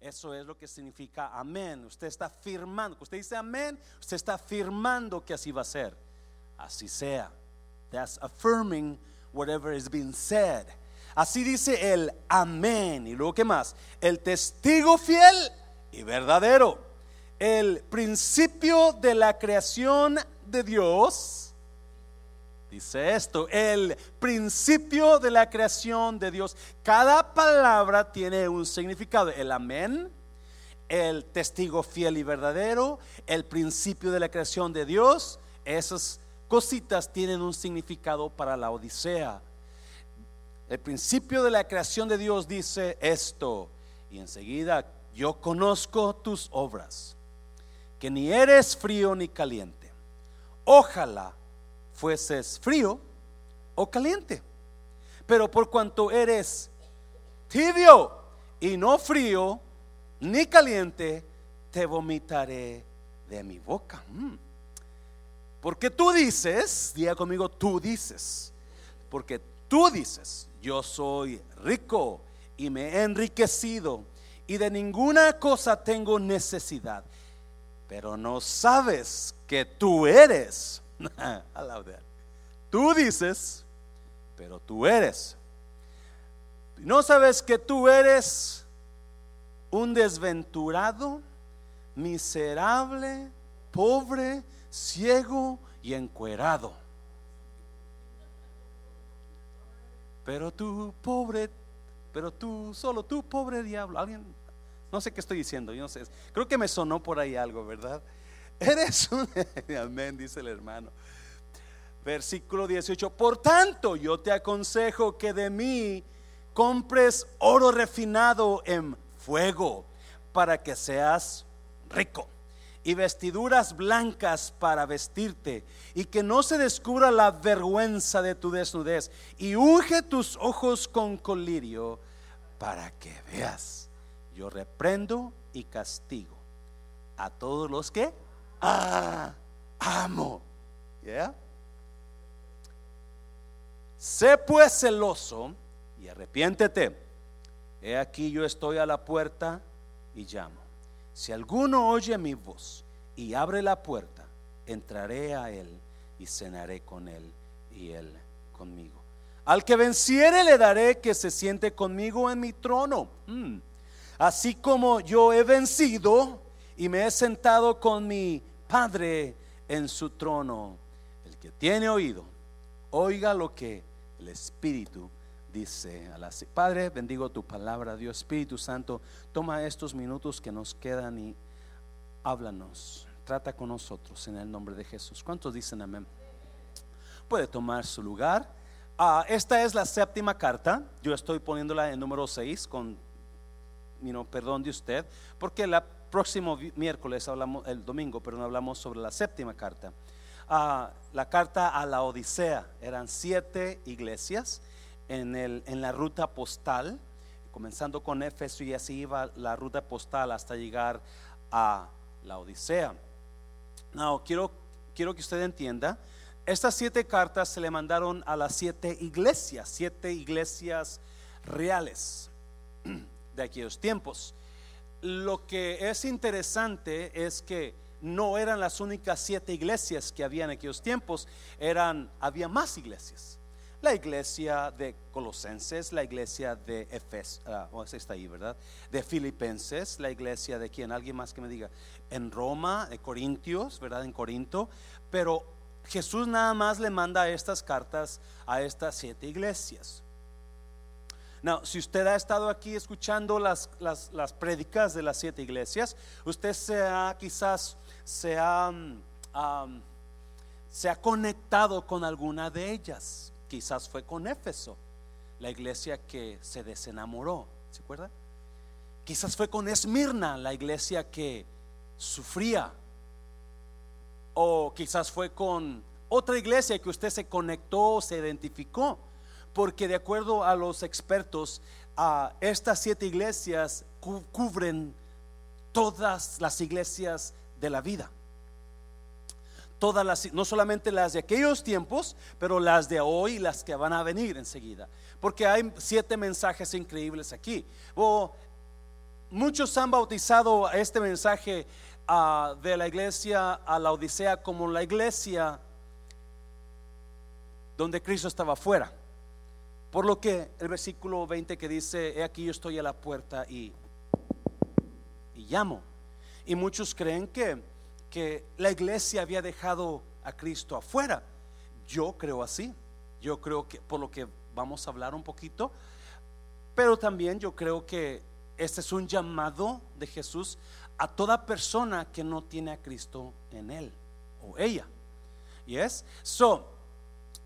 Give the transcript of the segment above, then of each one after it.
Eso es lo que significa amén. Usted está afirmando. Usted dice amén, usted está afirmando que así va a ser. Así sea. That's affirming whatever is being said. Así dice el amén. Y luego, ¿qué más? El testigo fiel y verdadero. El principio de la creación de Dios. Dice esto, el principio de la creación de Dios. Cada palabra tiene un significado. El amén, el testigo fiel y verdadero, el principio de la creación de Dios. Esas cositas tienen un significado para la Odisea. El principio de la creación de Dios dice esto. Y enseguida, yo conozco tus obras, que ni eres frío ni caliente. Ojalá fueses frío o caliente. Pero por cuanto eres tibio y no frío ni caliente, te vomitaré de mi boca. Mm. Porque tú dices, diga conmigo, tú dices, porque tú dices, yo soy rico y me he enriquecido y de ninguna cosa tengo necesidad, pero no sabes que tú eres Tú dices, pero tú eres. ¿No sabes que tú eres un desventurado, miserable, pobre, ciego y encuerado? Pero tú, pobre, pero tú, solo tú, pobre diablo. Alguien, no sé qué estoy diciendo, yo no sé. Creo que me sonó por ahí algo, ¿verdad? Eres un... Amén, dice el hermano. Versículo 18. Por tanto, yo te aconsejo que de mí compres oro refinado en fuego para que seas rico y vestiduras blancas para vestirte y que no se descubra la vergüenza de tu desnudez y unge tus ojos con colirio para que veas. Yo reprendo y castigo a todos los que ah, amo. Sé pues celoso y arrepiéntete. He aquí yo estoy a la puerta y llamo. Si alguno oye mi voz y abre la puerta, entraré a él y cenaré con él y él conmigo. Al que venciere le daré que se siente conmigo en mi trono. Mm. Así como yo he vencido y me he sentado con mi Padre en su trono. El que tiene oído, oiga lo que el Espíritu dice a la Padre, bendigo tu palabra, Dios Espíritu Santo, toma estos minutos que nos quedan y háblanos, trata con nosotros en el nombre de Jesús. ¿Cuántos dicen amén? Puede tomar su lugar. Ah, esta es la séptima carta. Yo estoy poniéndola en número 6 con perdón de usted, porque la próximo miércoles hablamos, el domingo, pero no hablamos sobre la séptima carta. Ah, la carta a la Odisea, eran siete iglesias en, el, la ruta postal, comenzando con Éfeso y así iba la ruta postal hasta llegar a la Odisea. No, quiero, quiero que usted entienda, estas siete cartas se le mandaron a las siete iglesias, siete iglesias reales de aquellos tiempos lo que es interesante es que no eran las únicas siete iglesias que había en aquellos tiempos, eran, había más iglesias. La iglesia de Colosenses, la iglesia de Efes, ah, está ahí, ¿verdad? De Filipenses, la iglesia de quien, alguien más que me diga, en Roma, de Corintios, ¿verdad? En Corinto, pero Jesús nada más le manda estas cartas a estas siete iglesias. No, si usted ha estado aquí escuchando las, las, las prédicas de las siete iglesias, usted se ha, quizás se ha, mm, se ha conectado con alguna de ellas. Quizás fue con Éfeso, la iglesia que se desenamoró. ¿Se acuerda? Quizás fue con Esmirna, la iglesia que sufría. O quizás fue con otra iglesia que usted se conectó, se identificó porque de acuerdo a los expertos, estas siete iglesias cubren todas las iglesias de la vida. Todas las, no solamente las de aquellos tiempos, pero las de hoy y las que van a venir enseguida. Porque hay siete mensajes increíbles aquí. muchos han bautizado este mensaje ah, de la iglesia a la Odisea como la iglesia donde Cristo estaba fuera. Por lo que el versículo 20 que dice, he aquí yo estoy a la puerta y, y llamo. Y muchos creen que, que la iglesia había dejado a Cristo afuera. Yo creo así. Yo creo que, por lo que vamos a hablar un poquito, pero también yo creo que este es un llamado de Jesús a toda persona que no tiene a Cristo en él o ella. Yes? So,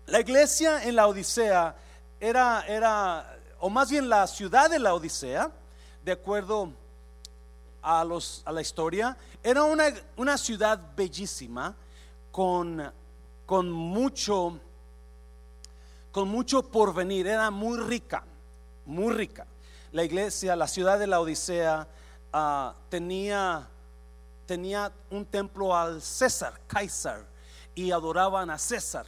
la iglesia en la Odisea era, era, o más bien la ciudad de la Odisea, de acuerdo a, los, a la historia, era una, una ciudad bellísima con, con mucho, con mucho porvenir, era muy rica, muy rica. La iglesia, la ciudad de la Odisea, ah, tenía, tenía un templo al César, Kaiser, y adoraban a César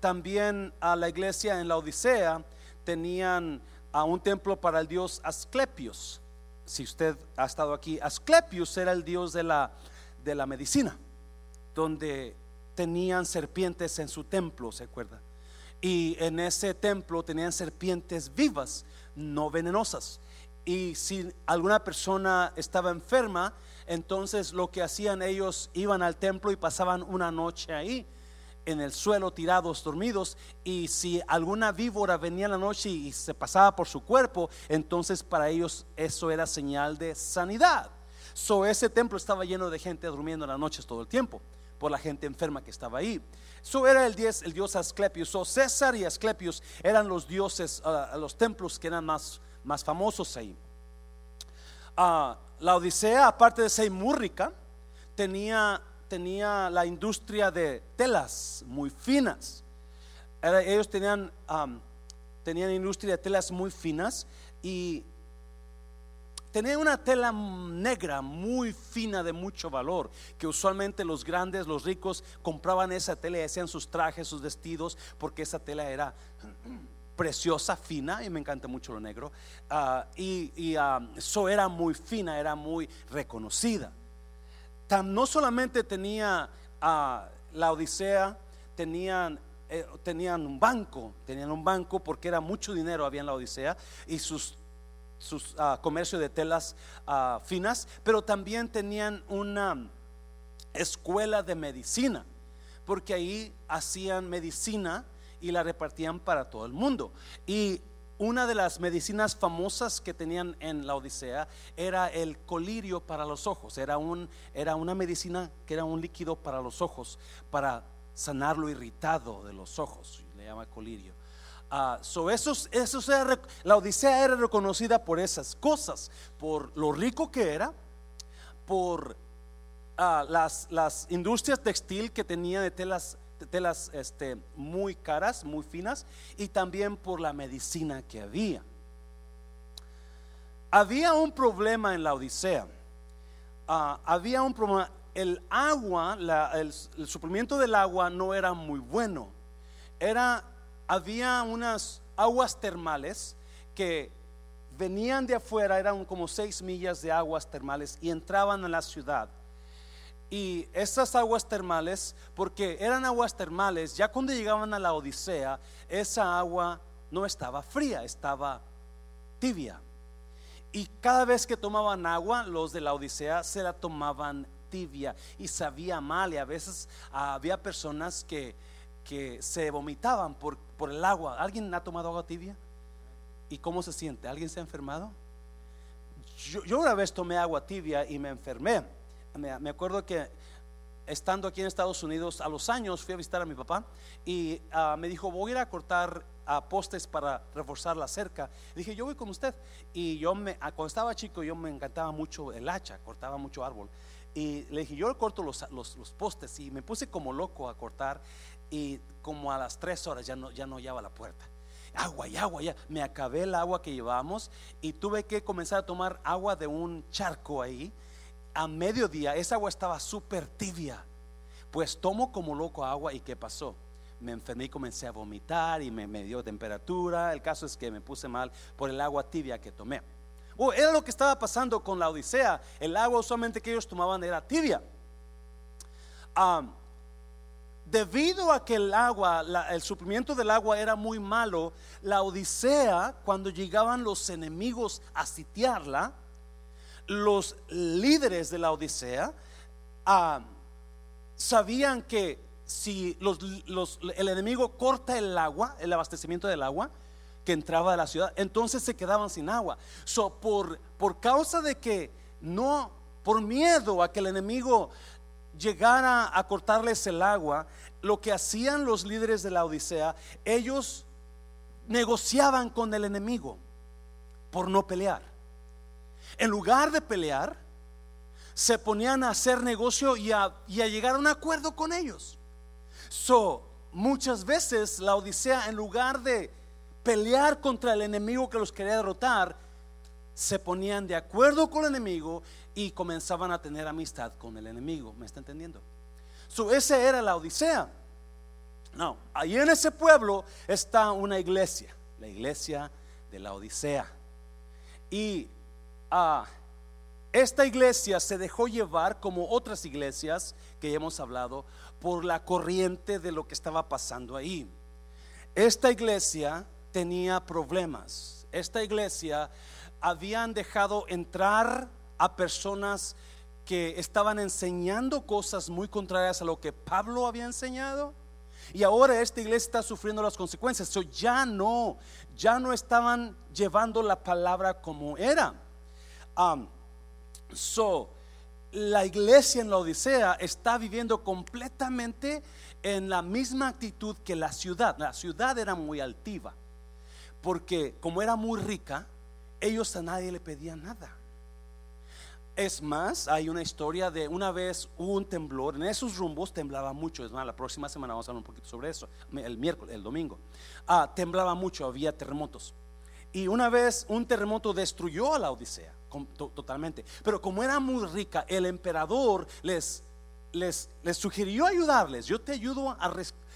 también a la iglesia en la Odisea tenían a un templo para el dios Asclepios. Si usted ha estado aquí, Asclepios era el dios de la, de la medicina, donde tenían serpientes en su templo, ¿se acuerda? Y en ese templo tenían serpientes vivas, no venenosas. Y si alguna persona estaba enferma, entonces lo que hacían ellos iban al templo y pasaban una noche ahí en el suelo tirados, dormidos, y si alguna víbora venía en la noche y se pasaba por su cuerpo, entonces para ellos eso era señal de sanidad. So ese templo estaba lleno de gente durmiendo en las noches todo el tiempo, por la gente enferma que estaba ahí. So era el dios, el dios Asclepius. So César y Asclepius eran los dioses, uh, los templos que eran más, más famosos ahí. Uh, la Odisea, aparte de ser muy rica, tenía tenía la industria de telas muy finas. ellos tenían, tenían industria de telas muy finas y tenían una tela negra muy fina de mucho valor, que usualmente los grandes, los ricos, compraban esa tela y hacían sus trajes, sus vestidos, porque esa tela era preciosa, fina, y me encanta mucho lo negro, ah, y, eso era muy fina, era muy reconocida no solamente tenía a la Odisea, tenían, eh, tenían un banco, tenían un banco porque era mucho dinero había en la Odisea y sus, sus ah, comercios de telas ah, finas, pero también tenían una escuela de medicina, porque ahí hacían medicina y la repartían para todo el mundo. Y una de las medicinas famosas que tenían en la Odisea era el colirio para los ojos. Era, un, era una medicina que era un líquido para los ojos, para sanar lo irritado de los ojos. Le llama colirio. Uh, so esos, esos la Odisea era reconocida por esas cosas, por lo rico que era, por ah, las, las industrias textil que tenía de telas telas este, muy caras, muy finas, y también por la medicina que había. Había un problema en la Odisea. Ah, había un problema. El agua, el, el, suplimiento del agua no era muy bueno. Era, había unas aguas termales que venían de afuera, eran como seis millas de aguas termales y entraban a la ciudad y esas aguas termales, porque eran aguas termales, ya cuando llegaban a la Odisea, esa agua no estaba fría, estaba tibia. Y cada vez que tomaban agua, los de la Odisea se la tomaban tibia y sabía mal. Y a veces había personas que, que se vomitaban por, por el agua. ¿Alguien ha tomado agua tibia? ¿Y cómo se siente? ¿Alguien se ha enfermado? Yo, yo una vez tomé agua tibia y me enfermé me, acuerdo que estando aquí en Estados Unidos, a los años fui a visitar a mi papá y ah, me dijo, voy a ir a cortar postes para reforzar la cerca. dije, yo voy con usted. Y yo me, ah, cuando estaba chico, yo me encantaba mucho el hacha, cortaba mucho árbol. Y le dije, yo corto los, los, los, postes y me puse como loco a cortar y como a las tres horas ya no, ya no hallaba la puerta. Agua y agua, ya. Me acabé el agua que llevábamos y tuve que comenzar a tomar agua de un charco ahí a mediodía esa agua estaba súper tibia. Pues tomo como loco agua y ¿qué pasó? Me enfermé y comencé a vomitar y me, dio temperatura. El caso es que me puse mal por el agua tibia que tomé. o era lo que estaba pasando con la Odisea. El agua usualmente que ellos tomaban era tibia. debido a que el agua, el suplimiento del agua era muy malo, la Odisea, cuando llegaban los enemigos a sitiarla, los líderes de la Odisea sabían que si el enemigo corta el agua, el abastecimiento del agua que entraba a la ciudad, entonces se quedaban sin agua. So, por causa de que no, por miedo a que el enemigo llegara a cortarles el agua, lo que hacían los líderes de la Odisea, ellos negociaban con el enemigo por no pelear. En lugar de pelear, se ponían a hacer negocio y a, llegar a un acuerdo con ellos. So, muchas veces la Odisea, en lugar de pelear contra el enemigo que los quería derrotar, se ponían de acuerdo con el enemigo y comenzaban a tener amistad con el enemigo. ¿Me está entendiendo? So, esa era la Odisea. No, ahí en ese pueblo está una iglesia, la iglesia de la Odisea. Y a ah, esta iglesia se dejó llevar, como otras iglesias que hemos hablado, por la corriente de lo que estaba pasando ahí. Esta iglesia tenía problemas. Esta iglesia habían dejado entrar a personas que estaban enseñando cosas muy contrarias a lo que Pablo había enseñado. Y ahora esta iglesia está sufriendo las consecuencias. ya no, ya no estaban llevando la palabra como era. So, la iglesia en la Odisea está viviendo completamente en la misma actitud que la ciudad. La ciudad era muy altiva, porque como era muy rica, ellos a nadie le pedían nada. Es más, hay una historia de una vez hubo un temblor, en esos rumbos temblaba mucho, es más, la próxima semana vamos a hablar un poquito sobre eso, el miércoles, el domingo. Ah, temblaba mucho, había terremotos. Y una vez un terremoto destruyó a la Odisea totalmente. Pero como era muy rica, el emperador les, les, les sugirió ayudarles. Yo te ayudo a,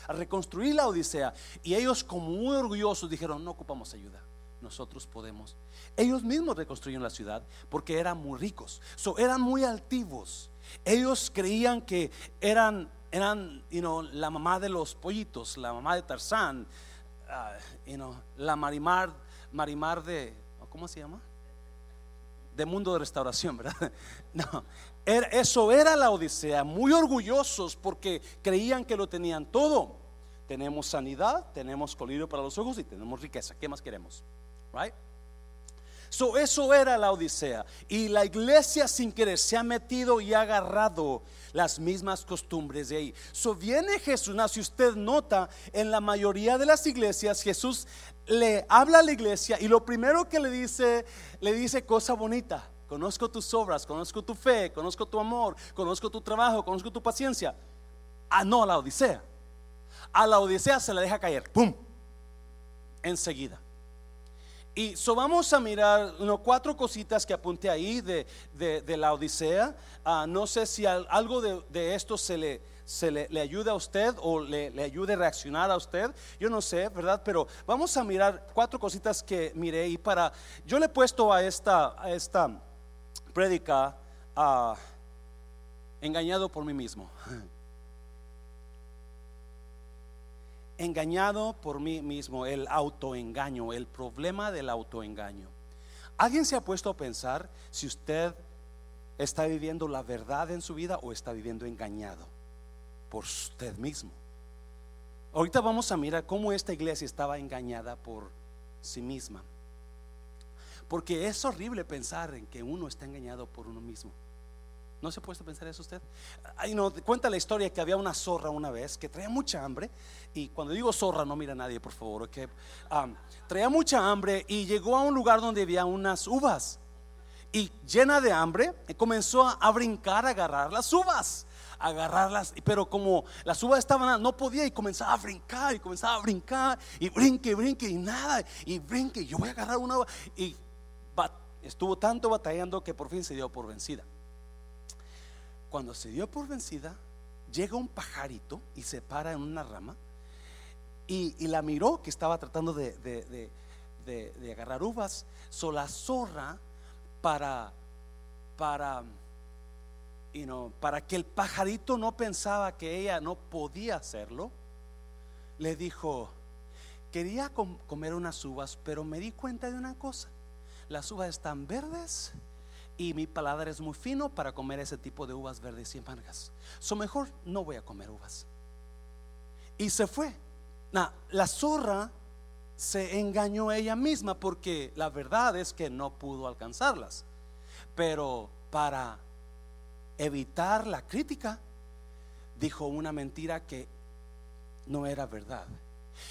reconstruir la Odisea. Y ellos como muy orgullosos dijeron, no ocupamos ayuda. Nosotros podemos. Ellos mismos reconstruyeron la ciudad porque eran muy ricos. So, eran muy altivos. Ellos creían que eran, eran la mamá de los pollitos, la mamá de Tarzán, uh, la Marimar, Marimar de, ¿cómo se llama? De mundo de restauración, ¿verdad? No, eso era la Odisea, muy orgullosos porque creían que lo tenían todo. Tenemos sanidad, tenemos colirio para los ojos y tenemos riqueza. ¿Qué más queremos? Right? So, eso era la Odisea. Y la iglesia sin querer se ha metido y ha agarrado las mismas costumbres de ahí. So, viene Jesús. si usted nota, en la mayoría de las iglesias, Jesús le habla a la iglesia y lo primero que le dice, le dice cosa bonita. Conozco tus obras, conozco tu fe, conozco tu amor, conozco tu trabajo, conozco tu paciencia. Ah, no, a la Odisea. A la Odisea se le deja caer, ¡pum! Enseguida. Y so vamos a mirar cuatro cositas que apunté ahí de, la Odisea. Ah, no sé si algo de, esto se le, se le, ayuda a usted o le, ayude a reaccionar a usted. Yo no sé, ¿verdad? Pero vamos a mirar cuatro cositas que miré y para... Yo le he puesto a esta, a esta prédica ah, engañado por mí mismo. engañado por mí mismo, el autoengaño, el problema del autoengaño. ¿Alguien se ha puesto a pensar si usted está viviendo la verdad en su vida o está viviendo engañado por usted mismo? Ahorita vamos a mirar cómo esta iglesia estaba engañada por sí misma. Porque es horrible pensar en que uno está engañado por uno mismo. ¿No se ha puesto a pensar eso usted? Ay, no, cuenta la historia que había una zorra una vez que traía mucha hambre. Y cuando digo zorra, no mira a nadie, por favor. Que traía mucha hambre y llegó a un lugar donde había unas uvas. Y llena de hambre, comenzó a, brincar, a agarrar las uvas agarrarlas, pero como las uvas estaban, no podía y comenzaba a brincar y comenzaba a brincar y brinque, brinque y nada, y brinque, yo voy a agarrar una uva y estuvo tanto batallando que por fin se dio por vencida. Cuando se dio por vencida, llega un pajarito y se para en una rama y, la miró que estaba tratando de, agarrar uvas. So la zorra para, para, you know, para que el pajarito no pensaba que ella no podía hacerlo, le dijo, quería comer unas uvas, pero me di cuenta de una cosa, las uvas están verdes y mi paladar es muy fino para comer ese tipo de uvas verdes y amargas. So mejor no voy a comer uvas. Y se fue. la zorra se engañó ella misma porque la verdad es que no pudo alcanzarlas. Pero para evitar la crítica, dijo una mentira que no era verdad.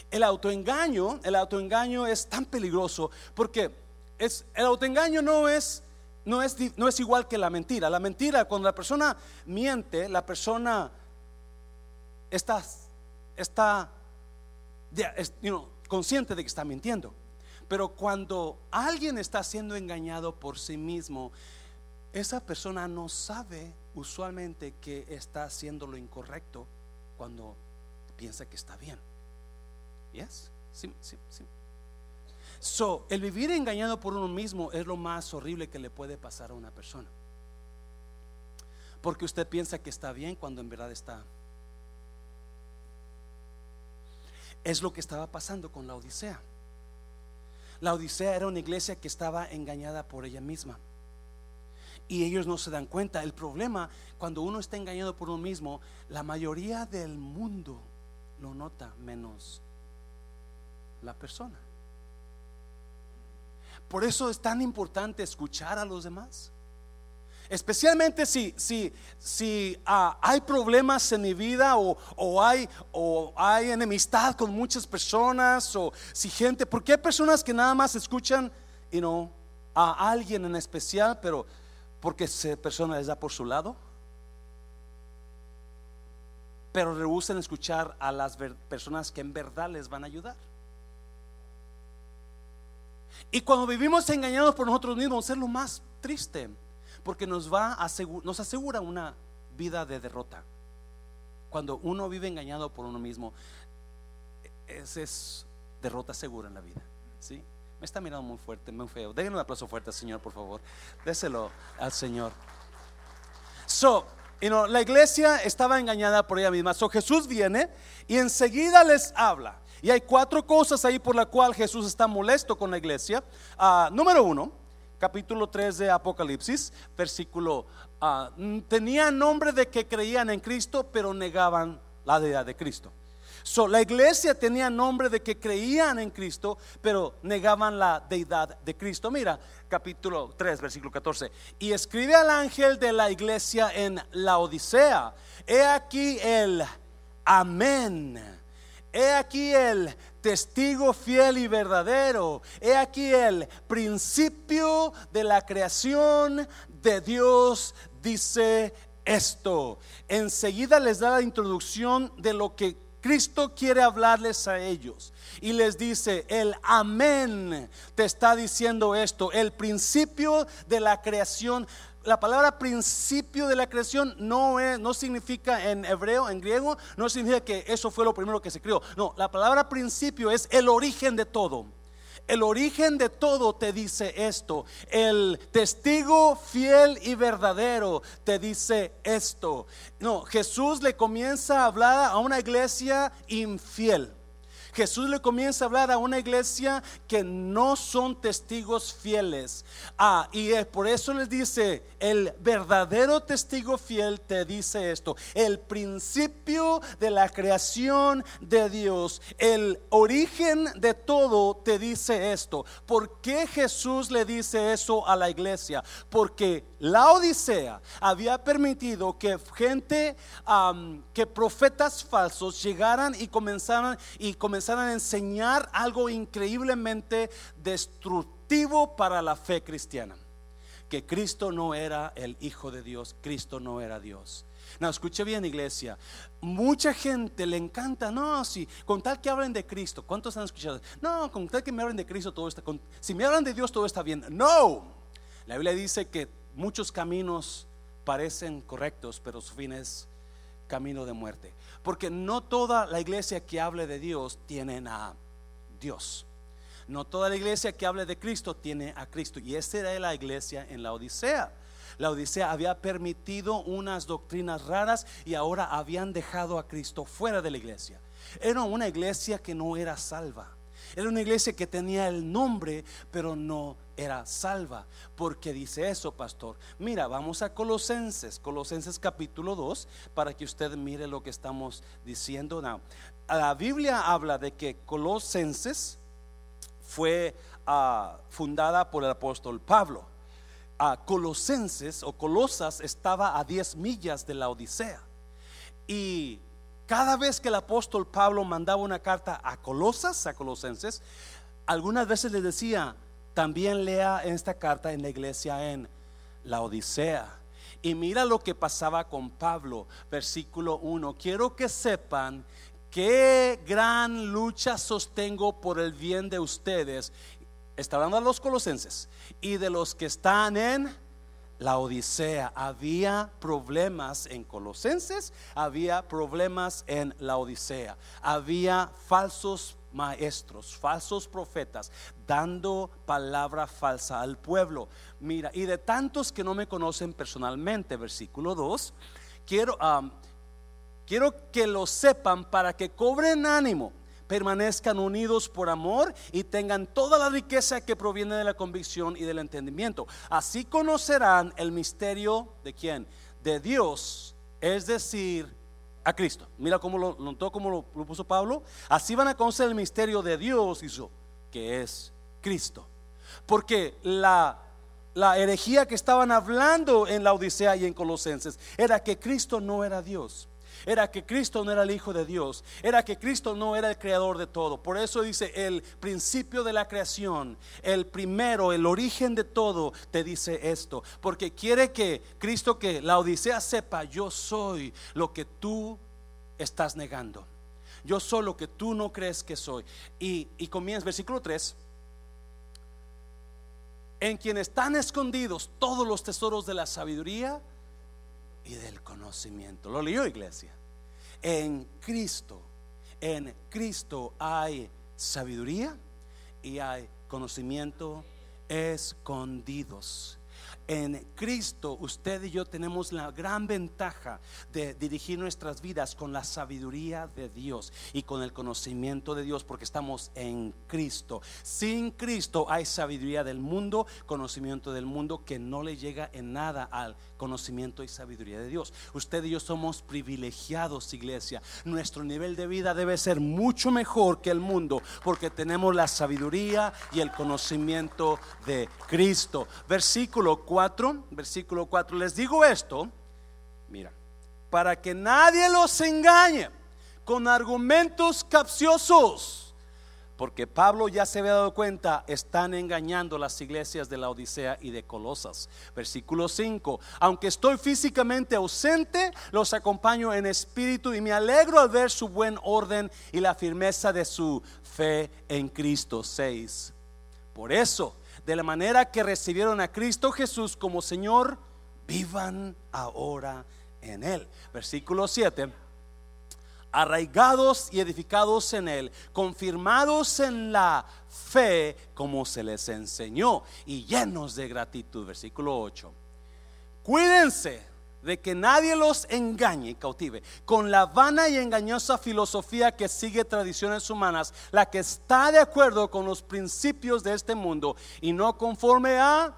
El autoengaño, el autoengaño es tan peligroso porque es, el autoengaño no es, no, es, no es igual que la mentira. La mentira, cuando la persona miente, la persona está, está consciente de que está mintiendo. Pero cuando alguien está siendo engañado por sí mismo, esa persona no sabe usualmente que está haciendo lo incorrecto cuando piensa que está bien. ¿Yes? Sí, sí, sí. So, el vivir engañado por uno mismo es lo más horrible que le puede pasar a una persona. Porque usted piensa que está bien cuando en verdad está. Es lo que estaba pasando con la Odisea. La Odisea era una iglesia que estaba engañada por ella misma. Y ellos no se dan cuenta. El problema, cuando uno está engañado por uno mismo, la mayoría del mundo lo nota menos la persona. Por eso es tan importante escuchar a los demás. Especialmente si, si, si ah, hay problemas en mi vida o, hay, o hay enemistad con muchas personas o si gente, porque hay personas que nada más escuchan you know, a alguien en especial, pero porque esa persona les da por su lado, pero rehusan escuchar a las personas que en verdad les van a ayudar. Y cuando vivimos engañados por nosotros mismos, es lo más triste, porque nos va a nos asegura una vida de derrota. Cuando uno vive engañado por uno mismo, esa es derrota segura en la vida. ¿sí? Me está mirando muy fuerte, muy feo. Denle un aplauso fuerte al Señor, por favor. Déselo al Señor. So, la iglesia estaba engañada por ella misma. So, Jesús viene y enseguida les habla. Y hay cuatro cosas ahí por la cual Jesús está molesto con la iglesia. Ah, número uno, capítulo 3 de Apocalipsis, versículo, uh, tenía nombre de que creían en Cristo, pero negaban la deidad de Cristo. So, la iglesia tenía nombre de que creían en Cristo, pero negaban la deidad de Cristo. Mira, capítulo 3, versículo 14. Y escribe al ángel de la iglesia en la Odisea. He aquí el amén He aquí el testigo fiel y verdadero. He aquí el principio de la creación de Dios. Dice esto. Enseguida les da la introducción de lo que Cristo quiere hablarles a ellos. Y les dice, el amén te está diciendo esto. El principio de la creación la palabra principio de la creación no, es, no significa en hebreo, en griego, no significa que eso fue lo primero que se creó. No, la palabra principio es el origen de todo. El origen de todo te dice esto. El testigo fiel y verdadero te dice esto. No, Jesús le comienza a hablar a una iglesia infiel. Jesús le comienza a hablar a una iglesia que no son testigos fieles. Ah, y por eso les dice, el verdadero testigo fiel te dice esto, el principio de la creación de Dios, el origen de todo te dice esto. ¿Por qué Jesús le dice eso a la iglesia? Porque la Odisea había permitido que gente, que profetas falsos llegaran y comenzaran y comenzaran a enseñar algo increíblemente destructivo para la fe cristiana. Que Cristo no era el Hijo de Dios, Cristo no era Dios. No, escuche bien, iglesia. Mucha gente le encanta, no, si con tal que hablen de Cristo, ¿cuántos han escuchado? No, con tal que me hablen de Cristo, todo está, si me hablan de Dios, todo está bien. No, la Biblia dice que muchos caminos parecen correctos, pero su fin es camino de muerte. Porque no toda la iglesia que hable de Dios tienen a Dios. No toda la iglesia que hable de Cristo tiene a Cristo. Y esta era la iglesia en la Odisea. La Odisea había permitido unas doctrinas raras y ahora habían dejado a Cristo fuera de la iglesia. Era una iglesia que no era salva. Era una iglesia que tenía el nombre, pero no era salva. porque dice eso, pastor? Mira, vamos a Colosenses, Colosenses capítulo 2, para que usted mire lo que estamos diciendo. la Biblia habla de que Colosenses fue ah, fundada por el apóstol Pablo. A Colosenses o Colosas estaba a 10 millas de la Odisea. Y cada vez que el apóstol Pablo mandaba una carta a Colosas, a Colosenses, algunas veces le decía, también lea esta carta en la iglesia en la Odisea. Y mira lo que pasaba con Pablo, versículo 1. Quiero que sepan qué gran lucha sostengo por el bien de ustedes. Está hablando a los colosenses y de los que están en la Odisea. Había problemas en Colosenses, había problemas en la Odisea. Había falsos maestros, falsos profetas, dando palabra falsa al pueblo. Mira, y de tantos que no me conocen personalmente, versículo 2, quiero, quiero que lo sepan para que cobren ánimo permanezcan unidos por amor y tengan toda la riqueza que proviene de la convicción y del entendimiento. Así conocerán el misterio de quién? De Dios, es decir, a Cristo. Mira cómo lo notó, cómo lo, puso Pablo. Así van a conocer el misterio de Dios, hizo, que es Cristo. Porque la, la herejía que estaban hablando en la Odisea y en Colosenses era que Cristo no era Dios era que Cristo no era el Hijo de Dios, era que Cristo no era el creador de todo. Por eso dice el principio de la creación, el primero, el origen de todo, te dice esto, porque quiere que Cristo, que la Odisea sepa, yo soy lo que tú estás negando. Yo soy lo que tú no crees que soy. Y, y comienza, versículo 3 en quien están escondidos todos los tesoros de la sabiduría y del conocimiento. ¿Lo leyó iglesia? En Cristo, en Cristo hay sabiduría y hay conocimiento escondidos en Cristo usted y yo tenemos la gran ventaja de dirigir nuestras vidas con la sabiduría de Dios y con el conocimiento de Dios porque estamos en Cristo. Sin Cristo hay sabiduría del mundo, conocimiento del mundo que no le llega en nada al conocimiento y sabiduría de Dios. Usted y yo somos privilegiados, iglesia. Nuestro nivel de vida debe ser mucho mejor que el mundo porque tenemos la sabiduría y el conocimiento de Cristo. Versículo 4, versículo 4, les digo esto, mira, para que nadie los engañe con argumentos capciosos, porque Pablo ya se había dado cuenta, están engañando las iglesias de la Odisea y de Colosas. Versículo 5, aunque estoy físicamente ausente, los acompaño en espíritu y me alegro al ver su buen orden y la firmeza de su fe en Cristo 6. Por eso, de la manera que recibieron a Cristo Jesús como Señor, vivan ahora en Él. Versículo 7. Arraigados y edificados en Él, confirmados en la fe como se les enseñó y llenos de gratitud. Versículo 8. Cuídense de que nadie los engañe y cautive con la vana y engañosa filosofía que sigue tradiciones humanas, la que está de acuerdo con los principios de este mundo y no conforme a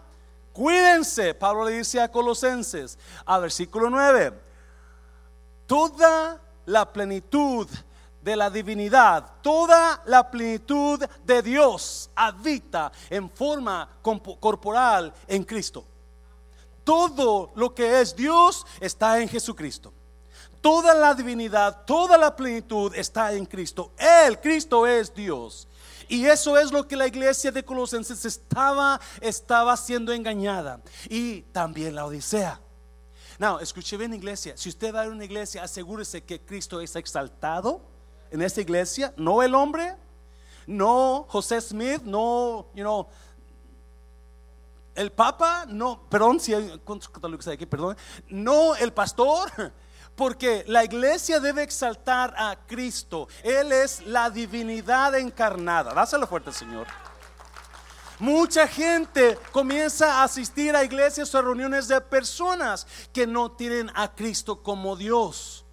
cuídense. Pablo le dice a Colosenses, a versículo 9, toda la plenitud de la divinidad, toda la plenitud de Dios habita en forma corporal en Cristo. Todo lo que es Dios está en Jesucristo. Toda la divinidad, toda la plenitud está en Cristo. Él, Cristo es Dios. Y eso es lo que la iglesia de Colosenses estaba, estaba siendo engañada. Y también la Odisea. No, escuche bien iglesia. Si usted va a una iglesia, asegúrese que Cristo es exaltado en esta iglesia, no el hombre, no José Smith, no, you know, el Papa, no, perdón, si hay cuántos hay aquí, perdón, no el pastor, porque la iglesia debe exaltar a Cristo. Él es la divinidad encarnada. Dáselo fuerte, Señor. Mucha gente comienza a asistir a iglesias o reuniones de personas que no tienen a Cristo como Dios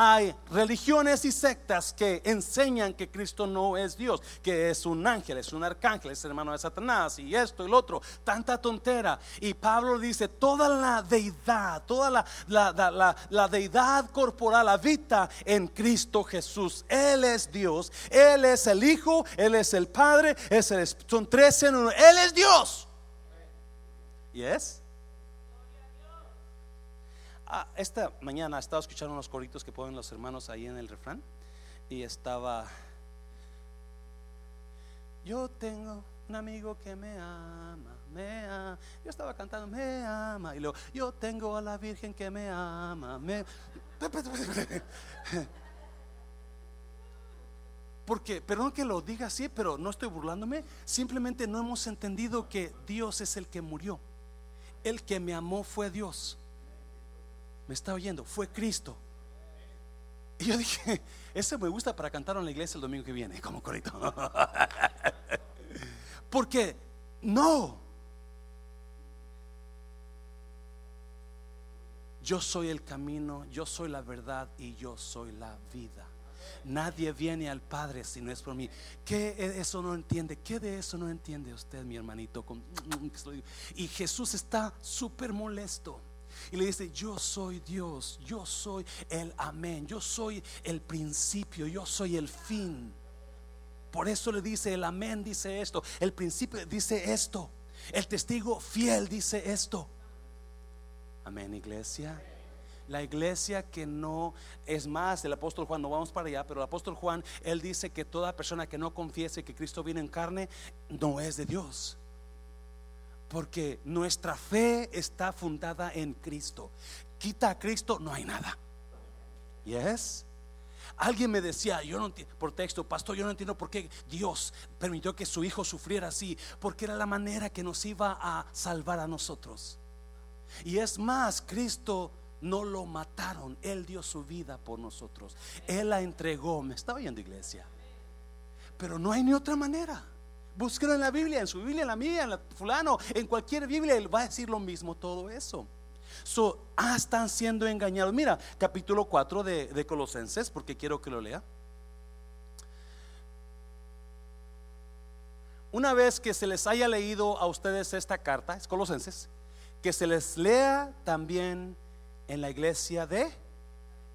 hay religiones y sectas que enseñan que Cristo no es Dios, que es un ángel, es un arcángel, es hermano de Satanás y esto y lo otro, tanta tontera. Y Pablo dice, toda la deidad, toda la, la, deidad corporal habita en Cristo Jesús. Él es Dios, Él es el Hijo, Él es el Padre, es el, son tres en uno, Él es Dios. ¿Y es? Ah, esta mañana estaba escuchando unos coritos que ponen los hermanos ahí en el refrán y estaba, yo tengo un amigo que me ama, me ama. Yo estaba cantando, me ama. Y luego, yo tengo a la Virgen que me ama, me... Porque, perdón que lo diga así, pero no estoy burlándome. Simplemente no hemos entendido que Dios es el que murió. El que me amó fue Dios me está oyendo, fue Cristo. Y yo dije, ese me gusta para cantar en la iglesia el domingo que viene, como corito. Porque no. Yo soy el camino, yo soy la verdad y yo soy la vida. Nadie viene al Padre si no es por mí. ¿Qué de eso no entiende? ¿Qué de eso no entiende usted, mi hermanito? Y Jesús está súper molesto y le dice, yo soy Dios, yo soy el amén, yo soy el principio, yo soy el fin. Por eso le dice, el amén dice esto, el principio dice esto, el testigo fiel dice esto. Amén, iglesia. La iglesia que no es más el apóstol Juan, no vamos para allá, pero el apóstol Juan, él dice que toda persona que no confiese que Cristo viene en carne, no es de Dios. Porque nuestra fe está fundada en Cristo. Quita a Cristo, no hay nada. Yes. Alguien me decía, yo no por texto, pastor, yo no entiendo por qué Dios permitió que su hijo sufriera así, porque era la manera que nos iba a salvar a nosotros. Y es más, Cristo no lo mataron, Él dio su vida por nosotros, Él la entregó. Me estaba oyendo iglesia, pero no hay ni otra manera. Búsquelo en la Biblia, en su Biblia, en la mía, en la fulano, en cualquier Biblia, él va a decir lo mismo todo eso. So, ah, están siendo engañados. Mira, capítulo 4 de, de Colosenses, porque quiero que lo lea. Una vez que se les haya leído a ustedes esta carta, es Colosenses, que se les lea también en la iglesia de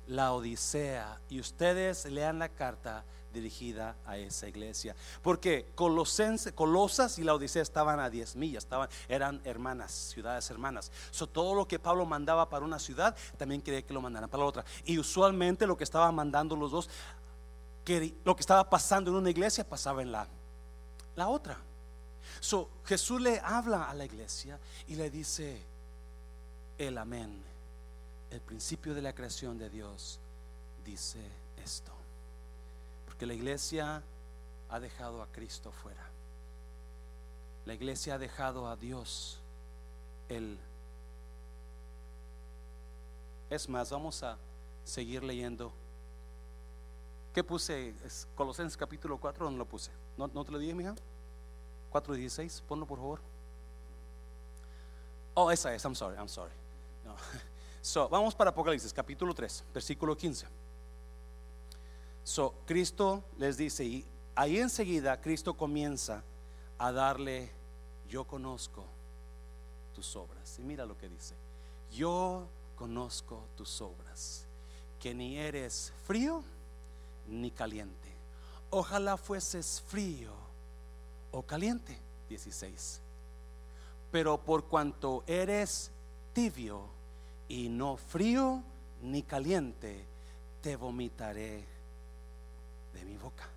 la Odisea y ustedes lean la carta dirigida a esa iglesia. Porque Colosense, Colosas y la Odisea estaban a 10 millas, estaban, eran hermanas, ciudades hermanas. So, todo lo que Pablo mandaba para una ciudad, también quería que lo mandaran para la otra. Y usualmente lo que estaban mandando los dos, lo que estaba pasando en una iglesia pasaba en la, la otra. So, Jesús le habla a la iglesia y le dice el amén. El principio de la creación de Dios dice esto la iglesia ha dejado a Cristo fuera. La iglesia ha dejado a Dios. El... Es más, vamos a seguir leyendo. ¿Qué puse? Es Colosenses capítulo 4, ¿dónde lo puse? ¿No, te lo dije, mija? 4.16, ponlo por favor. Oh, esa es, I'm sorry, I'm sorry. No. So, vamos para Apocalipsis, capítulo 3, versículo 15. So, Cristo les dice, y ahí enseguida Cristo comienza a darle, yo conozco tus obras. Y mira lo que dice, yo conozco tus obras, que ni eres frío ni caliente. Ojalá fueses frío o caliente. 16. Pero por cuanto eres tibio y no frío ni caliente, te vomitaré de mi boca.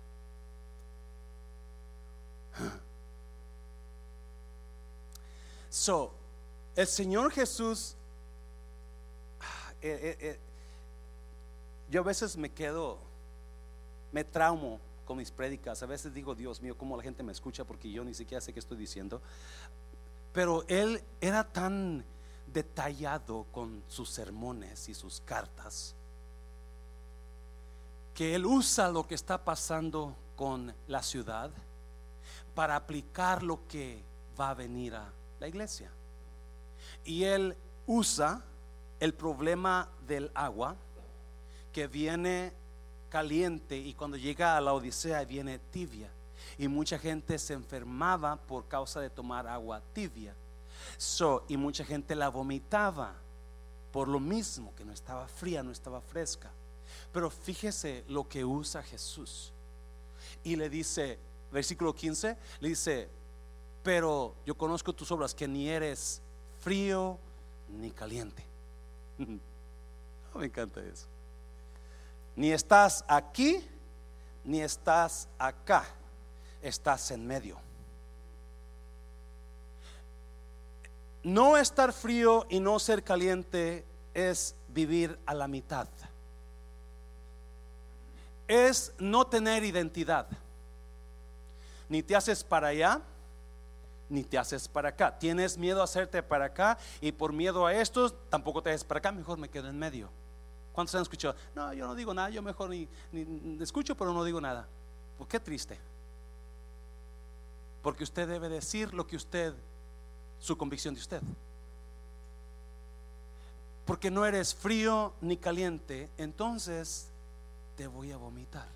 So, el Señor Jesús, eh, eh, eh, yo a veces me quedo, me traumo con mis prédicas. A veces digo, Dios mío, cómo la gente me escucha porque yo ni siquiera sé qué estoy diciendo. Pero él era tan detallado con sus sermones y sus cartas que Él usa lo que está pasando con la ciudad, para aplicar lo que va a venir a la iglesia. Y él usa el problema del agua que viene caliente y cuando llega a la Odisea viene tibia. Y mucha gente se enfermaba por causa de tomar agua tibia. So, y mucha gente la vomitaba por lo mismo, que no estaba fría, no estaba fresca. Pero fíjese lo que usa Jesús. Y le dice, versículo 15, le dice, pero yo conozco tus obras, que ni eres frío ni caliente. Me encanta eso. Ni estás aquí, ni estás acá. Estás en medio. No estar frío y no ser caliente es vivir a la mitad. Es no tener identidad. Ni te haces para allá, ni te haces para acá. Tienes miedo a hacerte para acá y por miedo a esto tampoco te haces para acá, mejor me quedo en medio. ¿Cuántos han escuchado? No, yo no digo nada, yo mejor ni, escucho, pero no digo nada. ¿Por qué triste? Porque usted debe decir lo que usted, su convicción de usted. Porque no eres frío ni caliente, entonces te voy a vomitar.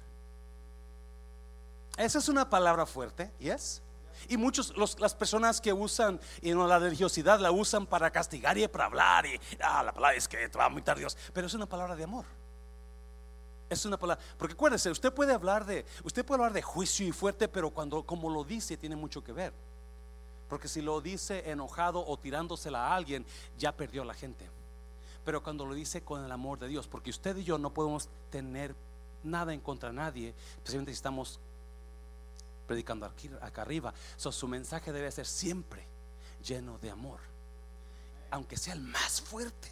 Esa es una palabra fuerte, ¿yes? Y muchos, las personas que usan y no, la religiosidad la usan para castigar y para hablar. Y ah, la palabra es que te va a vomitar Dios. Pero es una palabra de amor. Es una palabra, porque acuérdese, usted puede hablar de, usted puede hablar de juicio y fuerte, pero cuando como lo dice tiene mucho que ver. Porque si lo dice enojado o tirándosela a alguien, ya perdió la gente. Pero cuando lo dice con el amor de Dios, porque usted y yo no podemos tener nada en contra de nadie, especialmente si estamos predicando aquí, acá arriba. su mensaje debe ser siempre lleno de amor. Aunque sea el más fuerte,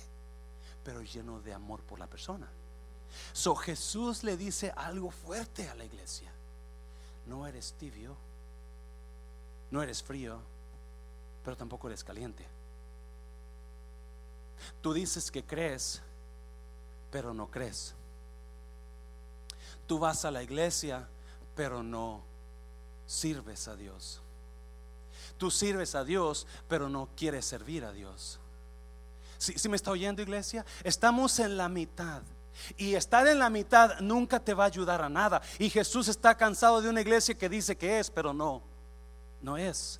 pero lleno de amor por la persona. So Jesús le dice algo fuerte a la iglesia. No eres tibio, no eres frío, pero tampoco eres caliente. Tú dices que crees, pero no crees. Tú vas a la iglesia, pero no sirves a Dios. Tú sirves a Dios, pero no quieres servir a Dios. Si, me está oyendo, iglesia, estamos en la mitad. Y estar en la mitad nunca te va a ayudar a nada. Y Jesús está cansado de una iglesia que dice que es, pero no, no es.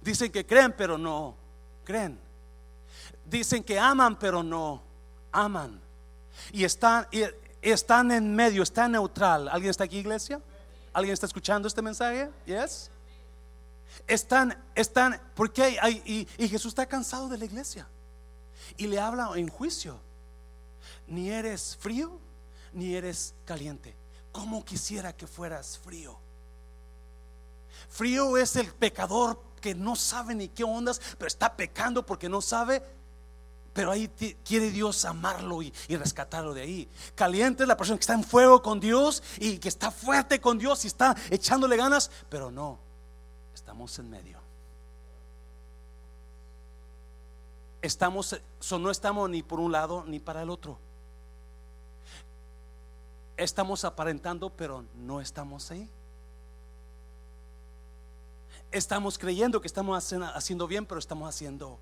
Dicen que creen, pero no creen. Dicen que aman, pero no aman. Y están, están en medio, están neutral. ¿Alguien está aquí, iglesia? ¿Alguien está escuchando este mensaje? Yes. Están, están, porque hay, y, Jesús está cansado de la iglesia y le habla en juicio. Ni eres frío, ni eres caliente. ¿Cómo quisiera que fueras frío? Frío es el pecador que no sabe ni qué ondas, pero está pecando porque no sabe pero ahí quiere Dios amarlo y, rescatarlo de ahí. Caliente es la persona que está en fuego con Dios y que está fuerte con Dios y está echándole ganas, pero no, estamos en medio. Estamos, no estamos ni por un lado ni para el otro. Estamos aparentando, pero no estamos ahí. Estamos creyendo que estamos haciendo bien, pero estamos haciendo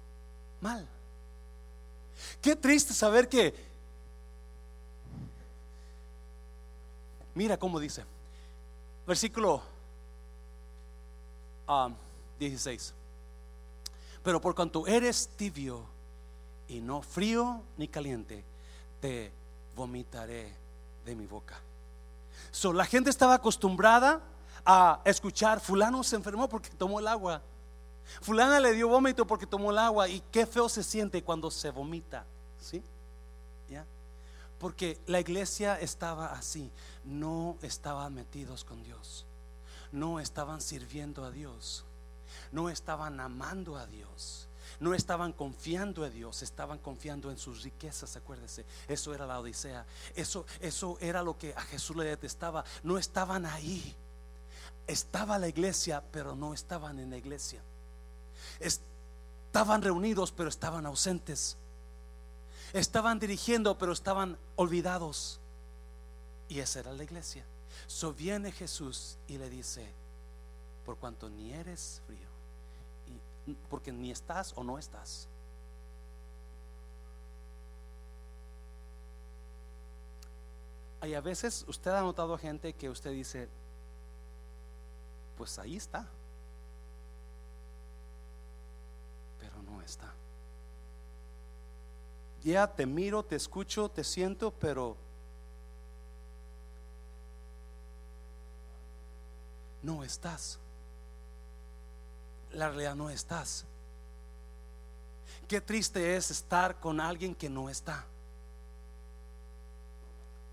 mal. Qué triste saber que, mira cómo dice, versículo 16, ah, pero por cuanto eres tibio y no frío ni caliente, te vomitaré de mi boca. So, la gente estaba acostumbrada a escuchar, fulano se enfermó porque tomó el agua. Fulana le dio vómito porque tomó el agua y qué feo se siente cuando se vomita, ¿sí? ¿Ya? Porque la iglesia estaba así, no estaban metidos con Dios, no estaban sirviendo a Dios, no estaban amando a Dios, no estaban confiando a Dios, estaban confiando en sus riquezas, acuérdese, eso era la Odisea, eso, eso era lo que a Jesús le detestaba, no estaban ahí, estaba la iglesia, pero no estaban en la iglesia. Estaban reunidos, pero estaban ausentes. Estaban dirigiendo, pero estaban olvidados. Y esa era la iglesia. So viene Jesús y le dice, por cuanto ni eres frío, y, porque ni estás o no estás. Hay a veces usted ha notado gente que usted dice, pues ahí está, pero está. Ya te miro, te escucho, te siento, pero no estás. La realidad no estás. Qué triste es estar con alguien que no está.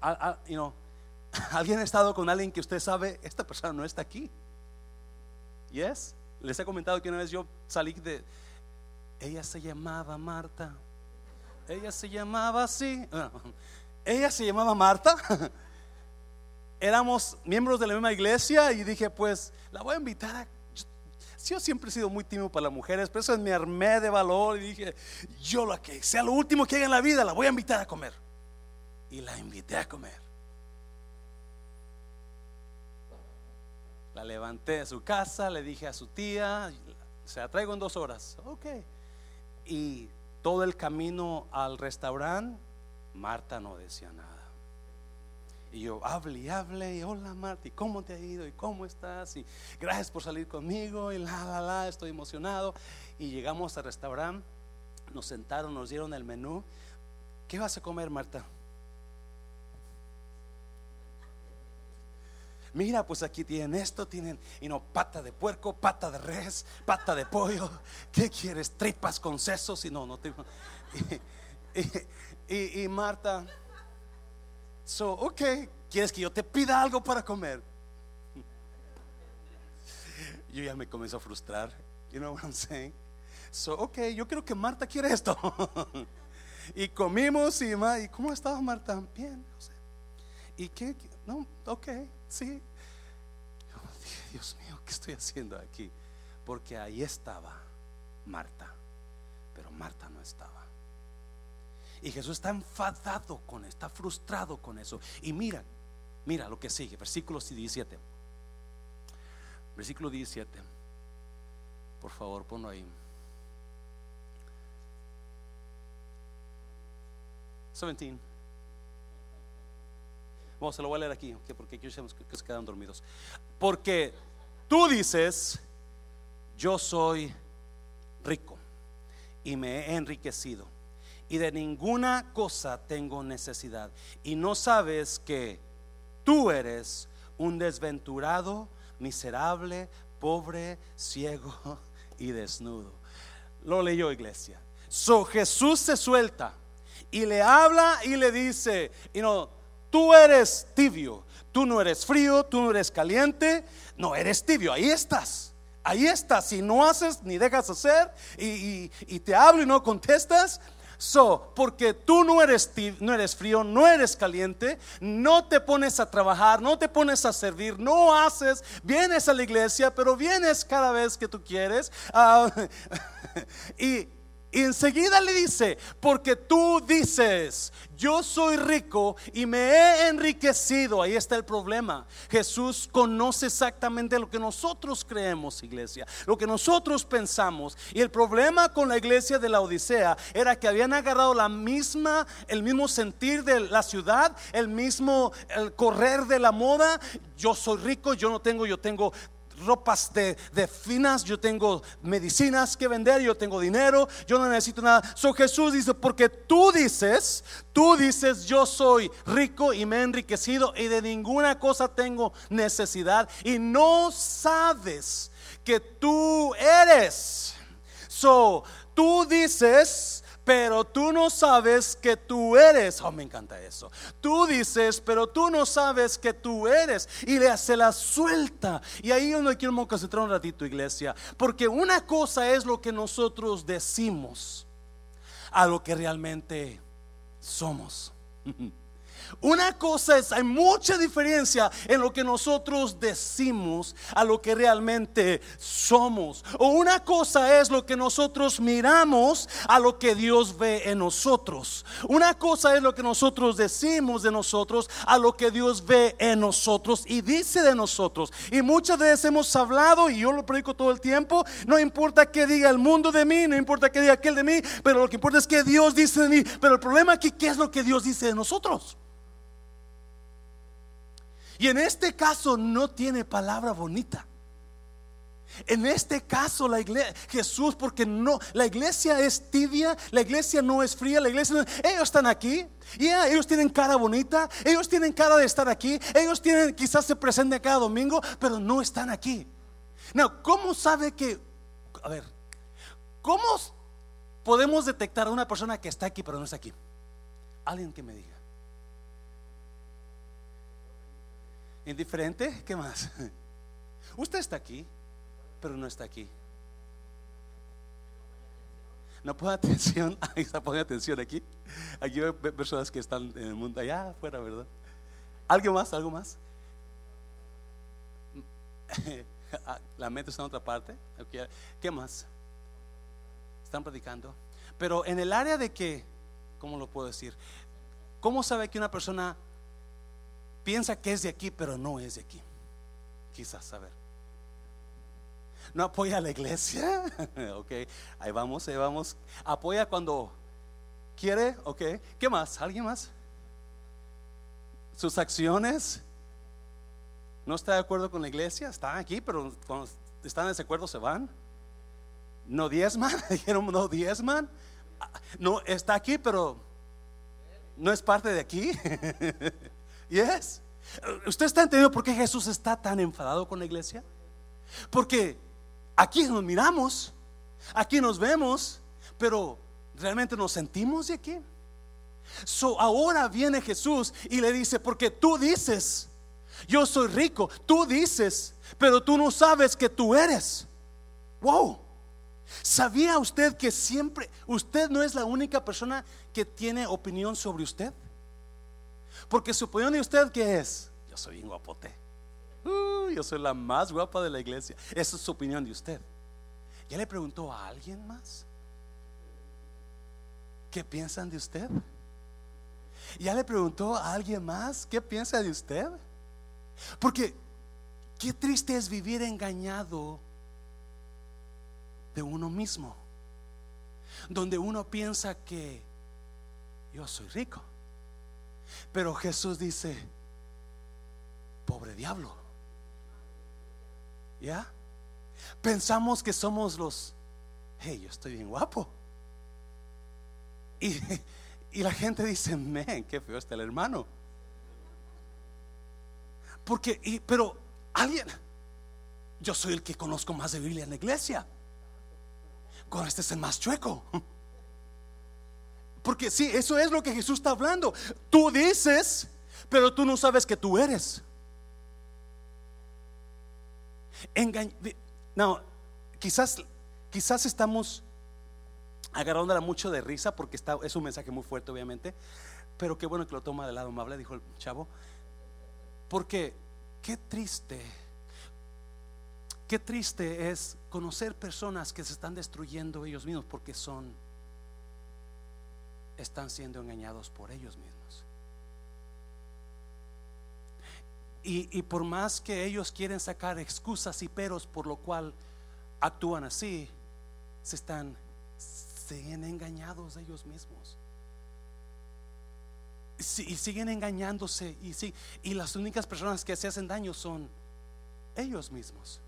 ¿Alguien ha estado con alguien que usted sabe, esta persona no está aquí? Yes. Les he comentado que una vez yo salí de... Ella se llamaba Marta. Ella se llamaba así. Ella se llamaba Marta. Éramos miembros de la misma iglesia y dije, pues la voy a invitar a... Yo siempre he sido muy tímido para las mujeres, pero eso me armé de valor y dije, yo lo que sea lo último que haga en la vida, la voy a invitar a comer. Y la invité a comer. La levanté a su casa, le dije a su tía, se la traigo en dos horas. Ok. Y todo el camino al restaurante, Marta no decía nada. Y yo hable y hable, y hola Marta, ¿y cómo te ha ido? ¿Y cómo estás? Y gracias por salir conmigo, y la, la, la, estoy emocionado. Y llegamos al restaurante, nos sentaron, nos dieron el menú. ¿Qué vas a comer, Marta? Mira, pues aquí tienen esto, tienen, y no, pata de puerco, pata de res, pata de pollo. ¿Qué quieres? Tripas con sesos. Y no, no te. Y, y, Marta, so, ok, ¿quieres que yo te pida algo para comer? Yo ya me comencé a frustrar. You know what I'm saying? So, ok, yo creo que Marta quiere esto. y comimos y, ¿y cómo estaba Marta? Bien, ¿Y qué? No, ok, sí. Dios mío, ¿qué estoy haciendo aquí? Porque ahí estaba Marta, pero Marta no estaba. Y Jesús está enfadado con, está frustrado con eso. Y mira, mira lo que sigue, versículo 17. Versículo 17. Por favor, ponlo ahí. 17. Vamos, se lo voy a leer aquí, porque aquí que se quedan dormidos. Porque tú dices, yo soy rico y me he enriquecido y de ninguna cosa tengo necesidad. Y no sabes que tú eres un desventurado, miserable, pobre, ciego y desnudo. Lo leyó iglesia. So Jesús se suelta y le habla y le dice, y no, Tú eres tibio, tú no eres frío, tú no eres caliente, no eres tibio, ahí estás. Ahí estás, si no haces ni dejas hacer y, te hablo y no contestas, So, porque tú no eres, no eres frío, no eres caliente, no te pones a trabajar, no te pones a servir, no haces, vienes a la iglesia, pero vienes cada vez que tú quieres. Uh, y y enseguida le dice, porque tú dices, yo soy rico y me he enriquecido. Ahí está el problema. Jesús conoce exactamente lo que nosotros creemos, iglesia, lo que nosotros pensamos. Y el problema con la iglesia de la Odisea era que habían agarrado la misma, el mismo sentir de la ciudad, el mismo el correr de la moda. Yo soy rico, yo no tengo, yo tengo ropas de, finas, yo tengo medicinas que vender, yo tengo dinero, yo no necesito nada. So Jesús dice, porque tú dices, tú dices, yo soy rico y me he enriquecido y de ninguna cosa tengo necesidad y no sabes que tú eres. So, tú dices, pero tú no sabes que tú eres. Oh, me encanta eso. Tú dices, pero tú no sabes que tú eres. Y le hace la suelta. Y ahí es donde quiero concentrar un ratito, iglesia. Porque una cosa es lo que nosotros decimos a lo que realmente somos. Una cosa es, hay mucha diferencia en lo que nosotros decimos a lo que realmente somos. O una cosa es lo que nosotros miramos a lo que Dios ve en nosotros. Una cosa es lo que nosotros decimos de nosotros a lo que Dios ve en nosotros y dice de nosotros. Y muchas veces hemos hablado, y yo lo predico todo el tiempo, no importa qué diga el mundo de mí, no importa qué diga aquel de mí, pero lo que importa es que Dios dice de mí. Pero el problema aquí, ¿qué es lo que Dios dice de nosotros? Y en este caso no tiene palabra bonita. En este caso la iglesia, Jesús, porque no, la iglesia es tibia, la iglesia no es fría, la iglesia ellos están aquí, ellos tienen cara bonita, ellos tienen cara de estar aquí, ellos tienen, quizás se presenten cada domingo, pero no están aquí. No, ¿cómo sabe que, a ver, cómo podemos detectar a una persona que está aquí pero no está aquí? Alguien que me diga. Indiferente, ¿qué más? Usted está aquí, pero no está aquí. No pone atención, ahí está, pone atención aquí. Aquí hay personas que están en el mundo allá afuera, ¿verdad? ¿Algo más? ¿Algo más? La mente está en otra parte. ¿Qué más? Están predicando. Pero en el área de que, ¿cómo lo puedo decir? ¿Cómo sabe que una persona piensa que es de aquí, pero no es de aquí. Quizás, a ver. No apoya a la iglesia, ok, ahí vamos, ahí vamos. Apoya cuando quiere, ok. ¿Qué más? ¿Alguien más? Sus acciones. No está de acuerdo con la iglesia, están aquí, pero cuando están en desacuerdo se van. No diezman, dijeron no diezman. No está aquí, pero no es parte de aquí. Yes. ¿Usted está entendiendo por qué Jesús está tan enfadado con la iglesia? Porque aquí nos miramos, aquí nos vemos, pero ¿realmente nos sentimos de aquí? So ahora viene Jesús y le dice, porque tú dices, yo soy rico, tú dices, pero tú no sabes que tú eres. Wow. ¿Sabía usted que siempre, usted no es la única persona que tiene opinión sobre usted? Porque su opinión de usted, ¿qué es? Yo soy bien guapote. Yo soy la más guapa de la iglesia. Esa es su opinión de usted. ¿Ya le preguntó a alguien más? ¿Qué piensan de usted? ¿Ya le preguntó a alguien más qué piensa de usted? Porque qué triste es vivir engañado de uno mismo. Donde uno piensa que yo soy rico. Pero Jesús dice, pobre diablo. ¿Ya? Pensamos que somos los, hey, yo estoy bien guapo. Y, y la gente dice, men, qué feo está el hermano. Porque, y, pero alguien, yo soy el que conozco más de Biblia en la iglesia. Con este es el más chueco. Porque sí, eso es lo que Jesús está hablando. Tú dices, pero tú no sabes que tú eres. no, quizás, quizás estamos agarrándola mucho de risa porque está, es un mensaje muy fuerte, obviamente. Pero qué bueno que lo toma de lado amable, dijo el chavo. Porque qué triste, qué triste es conocer personas que se están destruyendo ellos mismos porque son están siendo engañados por ellos mismos. Y, por más que ellos quieren sacar excusas y peros por lo cual actúan así, se están siguen engañados ellos mismos. Y siguen engañándose y, sí, y las únicas personas que se hacen daño son ellos mismos.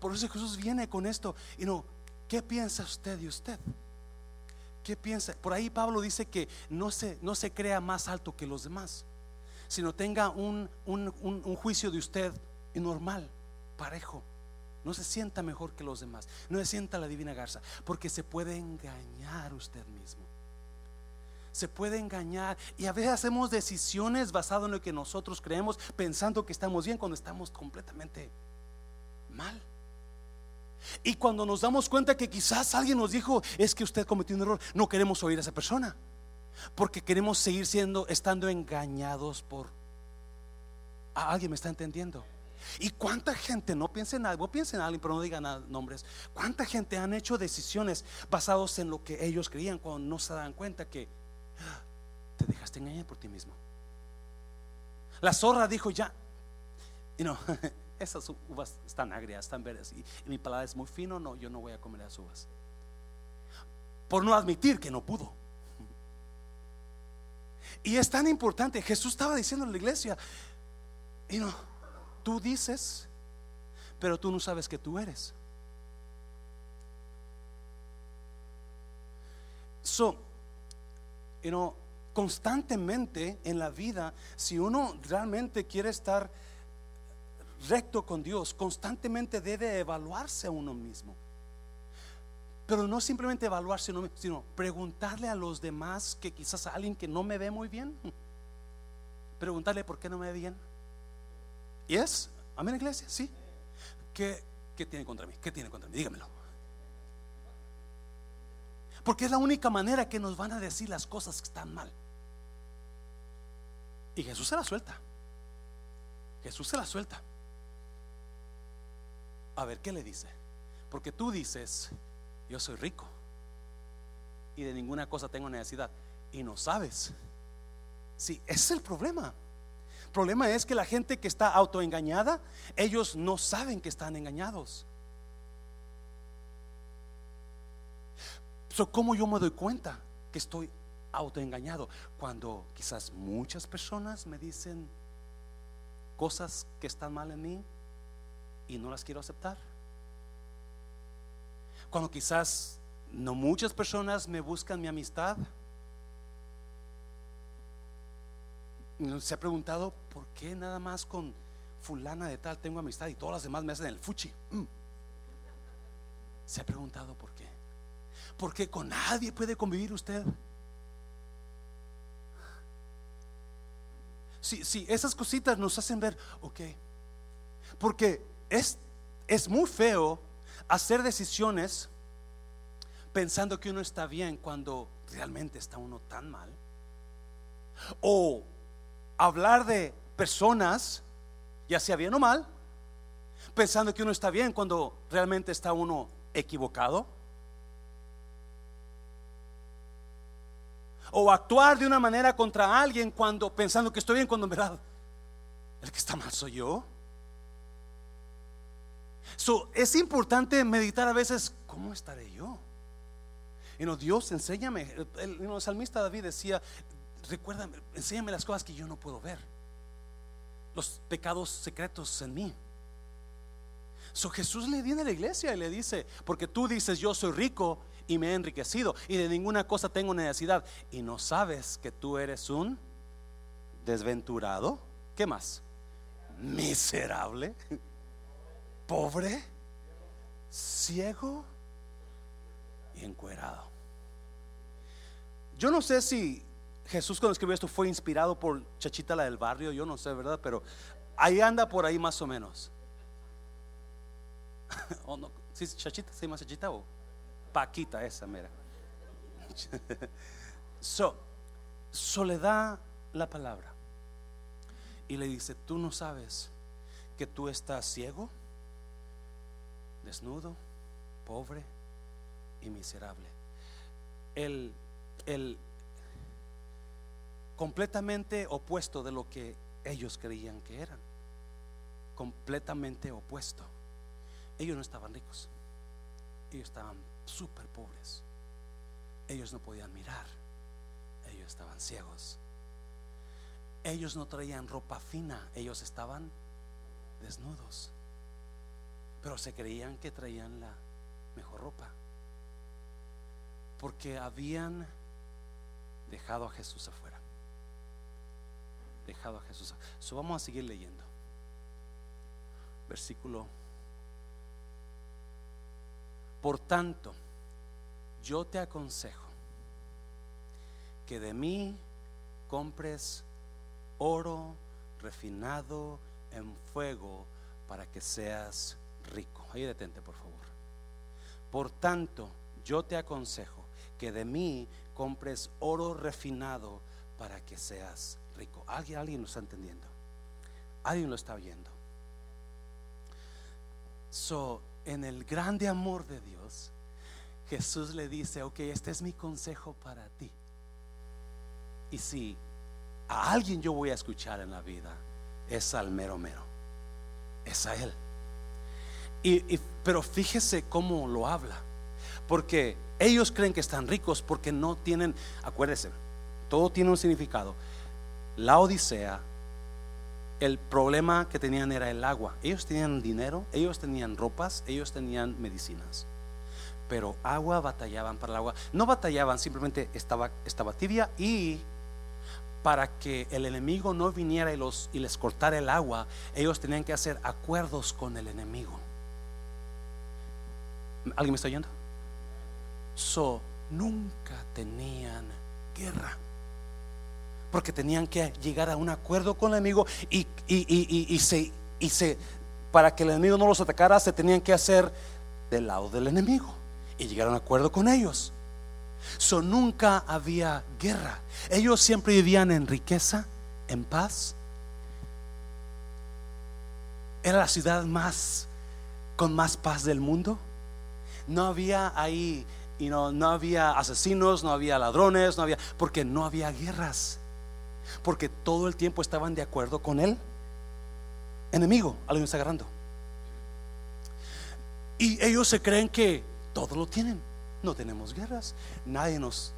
Por eso Jesús viene con esto y no, ¿qué piensa usted de usted? ¿Qué piensa? Por ahí Pablo dice que no se, no se crea más alto que los demás, sino tenga un, juicio de usted normal, parejo. No se sienta mejor que los demás. No se sienta la divina garza. Porque se puede engañar usted mismo. Se puede engañar. Y a veces hacemos decisiones basadas en lo que nosotros creemos, pensando que estamos bien cuando estamos completamente mal. Y cuando nos damos cuenta que quizás alguien nos dijo, es que usted cometió un error, no queremos oír a esa persona. Porque queremos seguir siendo, estando engañados por... ¿Ah, ¿Alguien me está entendiendo? ¿Y cuánta gente, no piensen en algo, piensen en alguien, pero no digan nombres, cuánta gente han hecho decisiones basados en lo que ellos creían cuando no se dan cuenta que ah, te dejaste engañar por ti mismo? La zorra dijo ya, y no, esas uvas están agrias, están verdes, y, mi palabra es muy fino, no, yo no voy a comer las uvas. Por no admitir que no pudo. Y es tan importante, Jesús estaba diciendo en la iglesia, y no, tú dices, pero tú no sabes que tú eres. So, you know, constantemente en la vida, si uno realmente quiere estar recto con Dios, constantemente debe evaluarse a uno mismo. Pero no simplemente evaluarse, sino preguntarle a los demás que quizás a alguien que no me ve muy bien, preguntarle por qué no me ve bien. ¿Y es? ¿Amén, iglesia? Sí. ¿Qué, ¿Qué tiene contra mí? ¿Qué tiene contra mí? Dígamelo. Porque es la única manera que nos van a decir las cosas que están mal. Y Jesús se la suelta. Jesús se la suelta. A ver, ¿qué le dice? Porque tú dices, yo soy rico y de ninguna cosa tengo necesidad. Y no sabes. Sí, ese es el problema. El problema es que la gente que está autoengañada, ellos no saben que están engañados. So, ¿Cómo yo me doy cuenta que estoy autoengañado? Cuando quizás muchas personas me dicen cosas que están mal en mí y no las quiero aceptar. Cuando quizás no muchas personas me buscan mi amistad. Se ha preguntado por qué nada más con fulana de tal tengo amistad y todas las demás me hacen el fuchi. Mm. Se ha preguntado por qué. Porque con nadie puede convivir usted. Si, si esas cositas nos hacen ver, ok, porque es, es muy feo hacer decisiones pensando que uno está bien cuando realmente está uno tan mal. O hablar de personas, ya sea bien o mal, pensando que uno está bien cuando realmente está uno equivocado. O actuar de una manera contra alguien cuando pensando que estoy bien cuando en verdad el que está mal soy yo es importante meditar a veces, ¿cómo estaré yo? Y no, Dios, enséñame. El, salmista David decía, recuérdame, enséñame las cosas que yo no puedo ver. Los pecados secretos en mí. So, Jesús le viene a la iglesia y le dice, porque tú dices, yo soy rico y me he enriquecido y de ninguna cosa tengo necesidad. Y no sabes que tú eres un desventurado. ¿Qué más? Miserable pobre, ciego y encuerado. Yo no sé si Jesús cuando escribió esto fue inspirado por Chachita la del barrio, yo no sé, ¿verdad? Pero ahí anda por ahí más o menos. ¿O no? ¿Sí, Chachita? ¿Se llama Chachita o Paquita esa, mira? so, soledad la palabra. Y le dice, tú no sabes que tú estás ciego desnudo, pobre y miserable. El, el completamente opuesto de lo que ellos creían que eran. Completamente opuesto. Ellos no estaban ricos. Ellos estaban súper pobres. Ellos no podían mirar. Ellos estaban ciegos. Ellos no traían ropa fina. Ellos estaban desnudos pero se creían que traían la mejor ropa. Porque habían dejado a Jesús afuera. Dejado a Jesús. So vamos a seguir leyendo. Versículo. Por tanto, yo te aconsejo que de mí compres oro refinado en fuego para que seas rico. Ahí detente, por favor. Por tanto, yo te aconsejo que de mí compres oro refinado para que seas rico. ¿Alguien, alguien lo está entendiendo? ¿Alguien lo está oyendo? So, en el grande amor de Dios, Jesús le dice, ok, este es mi consejo para ti. Y si a alguien yo voy a escuchar en la vida, es al mero mero, es a Él. Y, pero fíjese cómo lo habla, porque ellos creen que están ricos porque no tienen, acuérdese, todo tiene un significado. La Odisea, el problema que tenían era el agua. Ellos tenían dinero, ellos tenían ropas, ellos tenían medicinas. Pero agua batallaban para el agua. No batallaban, simplemente estaba, estaba tibia y para que el enemigo no viniera y, los, y les cortara el agua, ellos tenían que hacer acuerdos con el enemigo. ¿Alguien me está oyendo? So, nunca tenían guerra. Porque tenían que llegar a un acuerdo con el enemigo y, y, se, y se, para que el enemigo no los atacara, se tenían que hacer del lado del enemigo y llegar a un acuerdo con ellos. So, nunca había guerra. Ellos siempre vivían en riqueza, en paz. Era la ciudad más con más paz del mundo. No había ahí, no, no había asesinos, no había ladrones, no había, porque no había guerras. Porque todo el tiempo estaban de acuerdo con él. Enemigo, alguien está agarrando. Y ellos se creen que todo lo tienen. No tenemos guerras. Nadie nos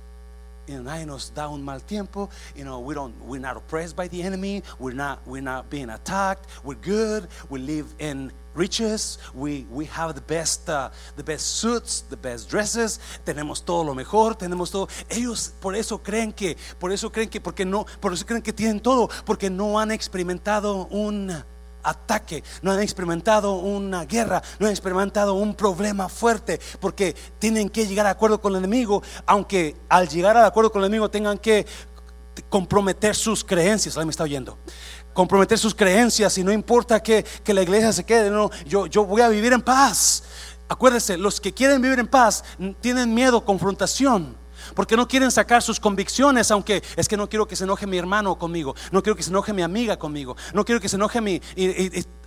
you know, nadie nos da un mal tiempo. You know, we don't, we're not oppressed by the enemy. We're not, we're not being attacked. We're good. We live in riches. We, we have the best, uh, the best suits, the best dresses. Tenemos todo lo mejor. Tenemos todo. Ellos por eso creen que, por eso creen que, porque no, por eso creen que tienen todo, porque no han experimentado un ataque, no han experimentado una guerra, no han experimentado un problema fuerte, porque tienen que llegar a acuerdo con el enemigo, aunque al llegar al acuerdo con el enemigo tengan que comprometer sus creencias. ¿Alguien me está oyendo? Comprometer sus creencias y no importa que, la iglesia se quede, no, yo, yo voy a vivir en paz. Acuérdense, los que quieren vivir en paz tienen miedo, confrontación. Porque no quieren sacar sus convicciones, aunque es que no quiero que se enoje mi hermano conmigo, no quiero que se enoje mi amiga conmigo, no quiero que se enoje mi...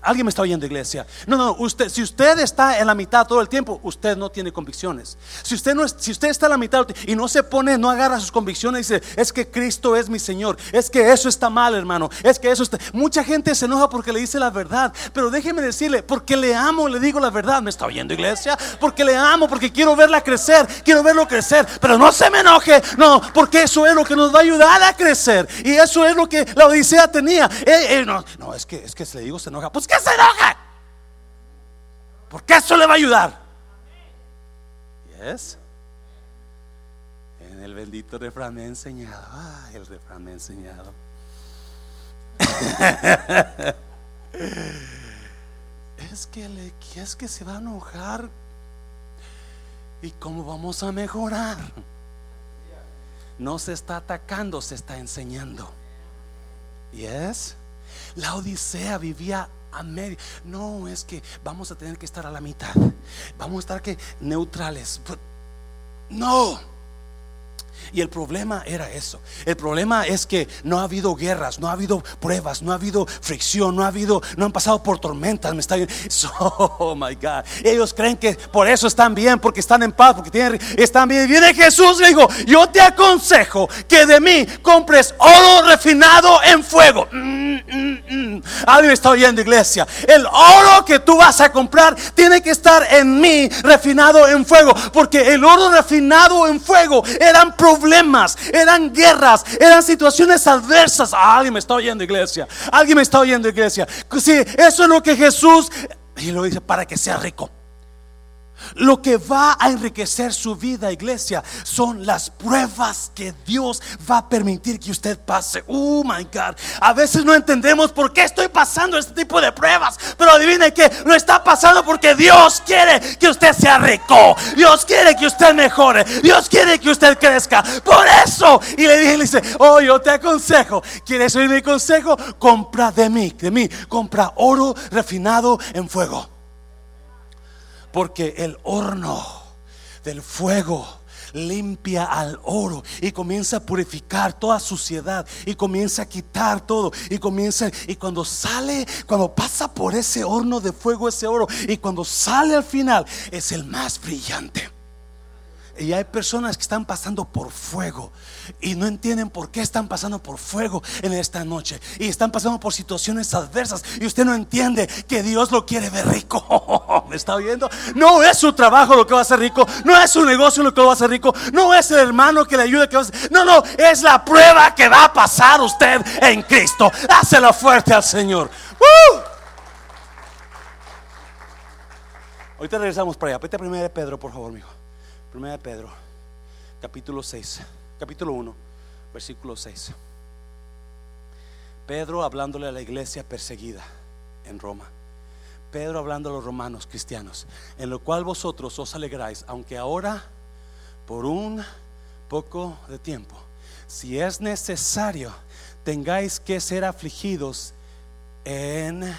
Alguien me está oyendo, iglesia. No, no, usted, si usted está en la mitad todo el tiempo, usted no tiene convicciones. Si usted no si usted está en la mitad y no se pone, no agarra sus convicciones y dice, es que Cristo es mi Señor, es que eso está mal, hermano, es que eso está. Mucha gente se enoja porque le dice la verdad, pero déjeme decirle, porque le amo, le digo la verdad. ¿Me está oyendo, iglesia? Porque le amo, porque quiero verla crecer, quiero verlo crecer, pero no se me enoje, no, porque eso es lo que nos va a ayudar a crecer y eso es lo que la Odisea tenía. Eh, eh, no, no, es que es que se le digo se enoja, pues se enoja? Porque eso le va a ayudar. Yes. En el bendito refrán me ha enseñado. El refrán me ha enseñado. es que le es que se va a enojar. ¿Y cómo vamos a mejorar? No se está atacando, se está enseñando. Yes. La Odisea vivía a medio. No, es que vamos a tener que estar a la mitad. Vamos a estar que neutrales. No. Y el problema era eso. El problema es que no ha habido guerras, no ha habido pruebas, no ha habido fricción, no ha habido, no han pasado por tormentas. Me está oh my God. Ellos creen que por eso están bien, porque están en paz, porque tienen, están bien. Viene Jesús, le digo, yo te aconsejo que de mí compres oro refinado en fuego. Mm, mm, mm. Alguien está oyendo, iglesia. El oro que tú vas a comprar tiene que estar en mí refinado en fuego, porque el oro refinado en fuego eran problemas, eran guerras, eran situaciones adversas. alguien me está oyendo, iglesia. Alguien me está oyendo, iglesia. Sí, eso es lo que Jesús, y lo dice para que sea rico. Lo que va a enriquecer su vida, iglesia, son las pruebas que Dios va a permitir que usted pase. Oh my God. A veces no entendemos por qué estoy pasando este tipo de pruebas. Pero adivine que lo está pasando porque Dios quiere que usted sea rico. Dios quiere que usted mejore. Dios quiere que usted crezca. Por eso. Y le dije, le dice, oh, yo te aconsejo. ¿Quieres oír mi consejo? Compra de mí, de mí. Compra oro refinado en fuego porque el horno del fuego limpia al oro y comienza a purificar toda suciedad y comienza a quitar todo y comienza y cuando sale, cuando pasa por ese horno de fuego ese oro y cuando sale al final es el más brillante. Y hay personas que están pasando por fuego y no entienden por qué están pasando por fuego en esta noche. Y están pasando por situaciones adversas y usted no entiende que Dios lo quiere ver rico. ¿Me está oyendo? No es su trabajo lo que va a hacer rico. No es su negocio lo que lo va a hacer rico. No es el hermano que le ayude. Que a. No, no, es la prueba que va a pasar usted en Cristo. Hácelo fuerte al Señor. Ahorita regresamos para allá. Vete primero de Pedro, por favor, mijo. Primera de Pedro, capítulo 6, capítulo 1, versículo 6. Pedro hablándole a la iglesia perseguida en Roma. Pedro hablando a los romanos cristianos, en lo cual vosotros os alegráis, aunque ahora por un poco de tiempo, si es necesario, tengáis que ser afligidos en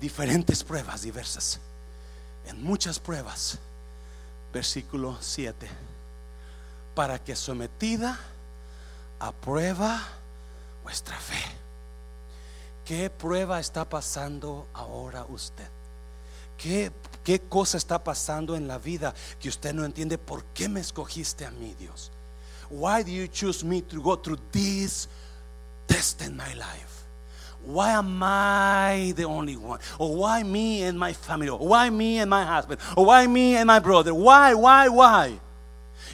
diferentes pruebas diversas, en muchas pruebas versículo 7, para que sometida a prueba vuestra fe. ¿Qué prueba está pasando ahora usted? ¿Qué, ¿Qué cosa está pasando en la vida que usted no entiende? ¿Por qué me escogiste a mí, Dios? Why do you choose me to go through this test in my life? Why am I the only one? Or why me and my family? Or why me and my husband? Or why me and my brother? Why, why, why?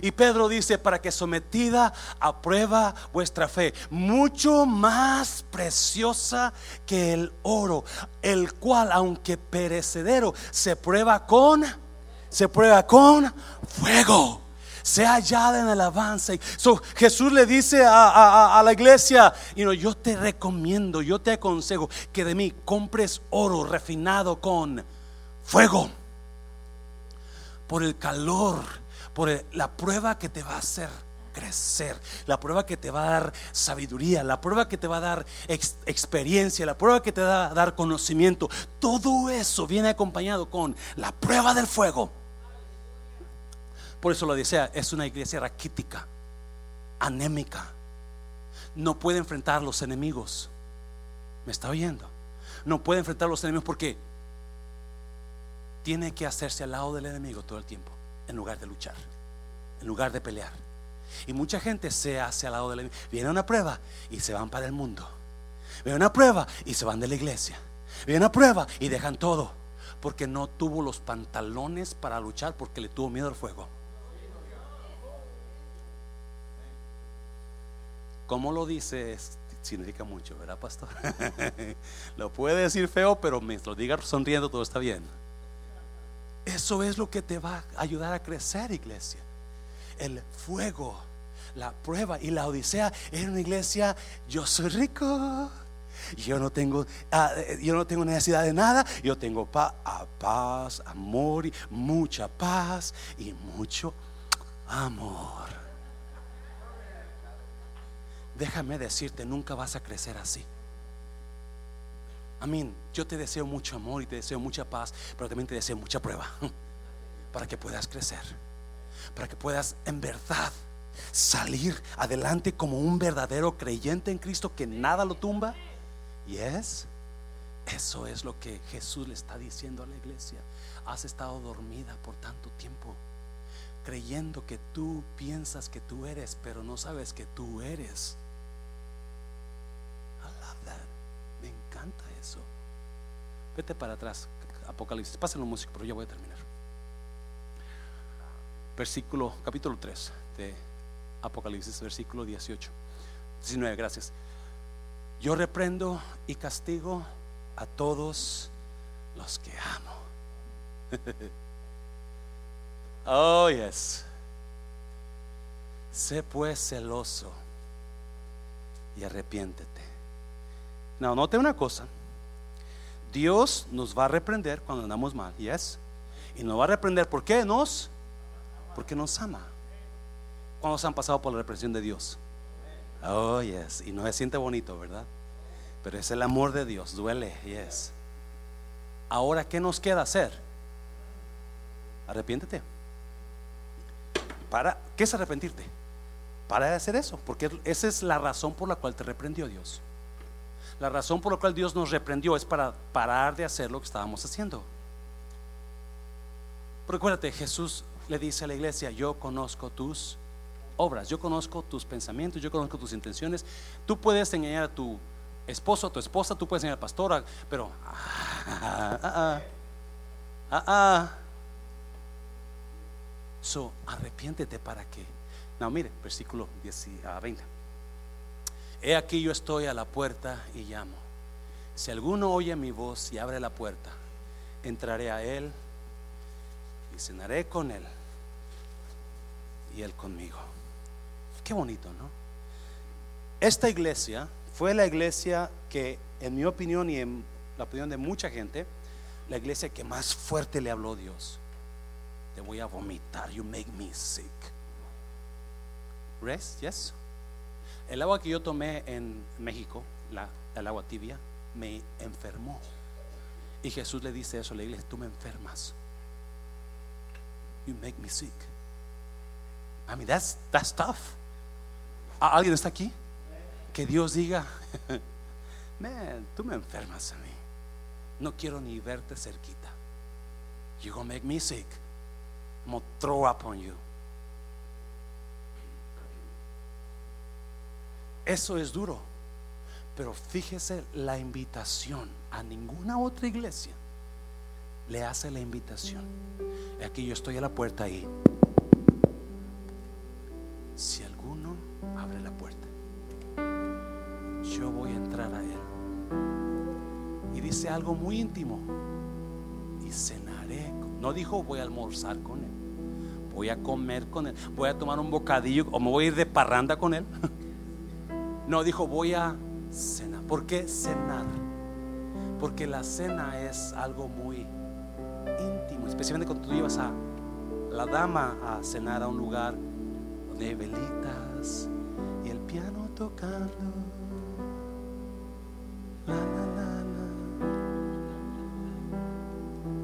Y Pedro dice, para que sometida a prueba vuestra fe, mucho más preciosa que el oro, el cual, aunque perecedero, se prueba con, se prueba con fuego sea hallada en el avance. So, Jesús le dice a, la iglesia, yo te recomiendo, yo te aconsejo que de mí compres oro refinado con fuego. Por el calor, por la prueba que te va a hacer crecer, la prueba que te va a dar sabiduría, la prueba que te va a dar experiencia, la prueba que te va a dar conocimiento. Todo eso viene acompañado con la prueba del fuego. Por eso lo decía, es una iglesia raquítica, anémica. No puede enfrentar los enemigos. ¿Me está oyendo? No puede enfrentar los enemigos porque tiene que hacerse al lado del enemigo todo el tiempo, en lugar de luchar, en lugar de pelear. Y mucha gente se hace al lado del enemigo. Viene una prueba y se van para el mundo. Viene una prueba y se van de la iglesia. Viene una prueba y dejan todo. Porque no tuvo los pantalones para luchar porque le tuvo miedo al fuego. Como lo dice, significa mucho, ¿verdad, pastor? lo puede decir feo, pero me lo diga sonriendo, todo está bien. Eso es lo que te va a ayudar a crecer, iglesia. El fuego, la prueba y la odisea en una iglesia. Yo soy rico. Yo no tengo, ah, yo no tengo necesidad de nada. Yo tengo paz, amor, y mucha paz y mucho amor. Déjame decirte, nunca vas a crecer así. Amén. Yo te deseo mucho amor y te deseo mucha paz, pero también te deseo mucha prueba para que puedas crecer, para que puedas en verdad salir adelante como un verdadero creyente en Cristo que nada lo tumba. Y es, eso es lo que Jesús le está diciendo a la iglesia. Has estado dormida por tanto tiempo, creyendo que tú piensas que tú eres, pero no sabes que tú eres. Me encanta eso. Vete para atrás, Apocalipsis. Pásenlo músico, pero ya voy a terminar. Versículo, capítulo 3 de Apocalipsis, versículo 18. 19, gracias. Yo reprendo y castigo a todos los que amo. oh, yes. Sé pues celoso y arrepiéntete. No, note una cosa. Dios nos va a reprender cuando andamos mal, yes. Y nos va a reprender, ¿por qué nos? Porque nos ama. Cuando se han pasado por la represión de Dios? Oh, yes. Y no se siente bonito, ¿verdad? Pero es el amor de Dios, duele, yes. Ahora, ¿qué nos queda hacer? Arrepiéntete. para, ¿qué es arrepentirte? Para de hacer eso, porque esa es la razón por la cual te reprendió Dios. La razón por la cual Dios nos reprendió es para parar de hacer lo que estábamos haciendo. Recuérdate, Jesús le dice a la iglesia, yo conozco tus obras, yo conozco tus pensamientos, yo conozco tus intenciones. Tú puedes engañar a tu esposo, a tu esposa, tú puedes engañar a la pastora, pero... Ah, ah, ah, ah, So, arrepiéntete para que. No, mire, versículo 10 a 20. He aquí yo estoy a la puerta y llamo. Si alguno oye mi voz y abre la puerta, entraré a él y cenaré con él y él conmigo. Qué bonito, ¿no? Esta iglesia fue la iglesia que, en mi opinión y en la opinión de mucha gente, la iglesia que más fuerte le habló Dios. Te voy a vomitar, you make me sick. Rest, yes. El agua que yo tomé en México, la, el agua tibia, me enfermó. Y Jesús le dice eso a la iglesia, tú me enfermas. You make me sick. I mean, that's, that's tough. ¿Alguien está aquí? Que Dios diga, man, tú me enfermas a mí. No quiero ni verte cerquita. You gonna make me sick. I'm gonna throw up on you. Eso es duro. Pero fíjese la invitación. A ninguna otra iglesia le hace la invitación. Aquí yo estoy a la puerta ahí. Si alguno abre la puerta, yo voy a entrar a él. Y dice algo muy íntimo. Y cenaré. No dijo voy a almorzar con él. Voy a comer con él. Voy a tomar un bocadillo o me voy a ir de parranda con él. No, dijo voy a cenar. ¿Por qué cenar? Porque la cena es algo muy íntimo, especialmente cuando tú llevas a la dama a cenar a un lugar de velitas y el piano tocando.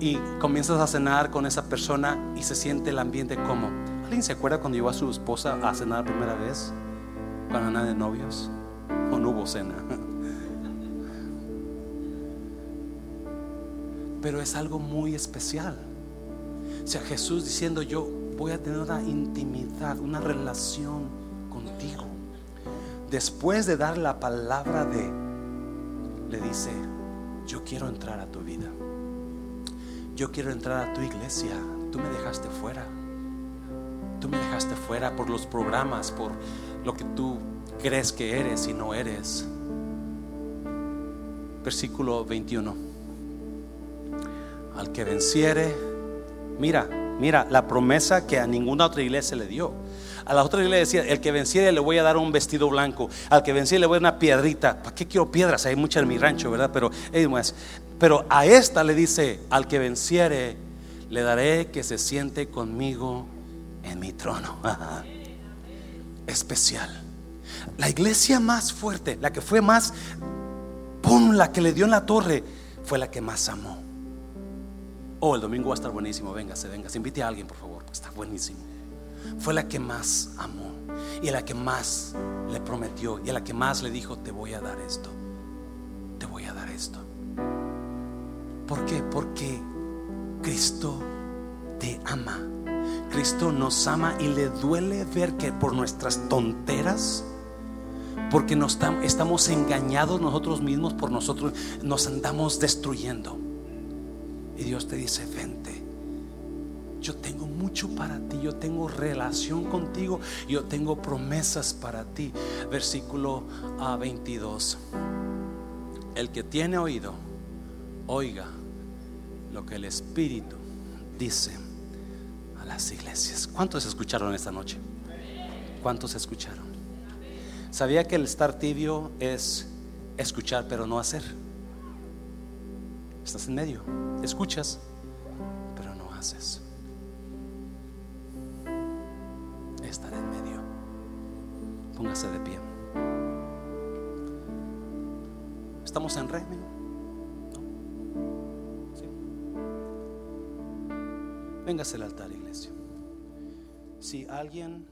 Y comienzas a cenar con esa persona y se siente el ambiente como. ¿Alguien se acuerda cuando llevó a su esposa a cenar la primera vez? Cuando andaban de novios. O no hubo cena. Pero es algo muy especial. O sea, Jesús diciendo yo voy a tener una intimidad, una relación contigo. Después de dar la palabra de, le dice, yo quiero entrar a tu vida. Yo quiero entrar a tu iglesia. Tú me dejaste fuera. Tú me dejaste fuera por los programas, por lo que tú crees que eres y no eres. Versículo 21. Al que venciere, mira, Mira, la promesa que a ninguna otra iglesia le dio. A la otra iglesia decía, el que venciere le voy a dar un vestido blanco. Al que venciere le voy a dar una piedrita. ¿Para qué quiero piedras? Hay muchas en mi rancho, ¿verdad? Pero, pero a esta le dice, al que venciere le daré que se siente conmigo en mi trono. Especial. La iglesia más fuerte, la que fue más, ¡pum! La que le dio en la torre, fue la que más amó. Oh, el domingo va a estar buenísimo. Véngase, véngase. Invite a alguien, por favor. Está buenísimo. Fue la que más amó. Y a la que más le prometió. Y a la que más le dijo, te voy a dar esto. Te voy a dar esto. ¿Por qué? Porque Cristo te ama. Cristo nos ama y le duele ver que por nuestras tonteras, porque nos estamos engañados nosotros mismos, por nosotros nos andamos destruyendo. Y Dios te dice, vente. Yo tengo mucho para ti, yo tengo relación contigo, yo tengo promesas para ti. Versículo 22. El que tiene oído, oiga lo que el Espíritu dice las iglesias. ¿Cuántos escucharon esta noche? ¿Cuántos escucharon? ¿Sabía que el estar tibio es escuchar pero no hacer? Estás en medio, escuchas, pero no haces. Estar en medio. Póngase de pie. Estamos en régimen. ¿No? ¿Sí? Véngase al altar. Si alguien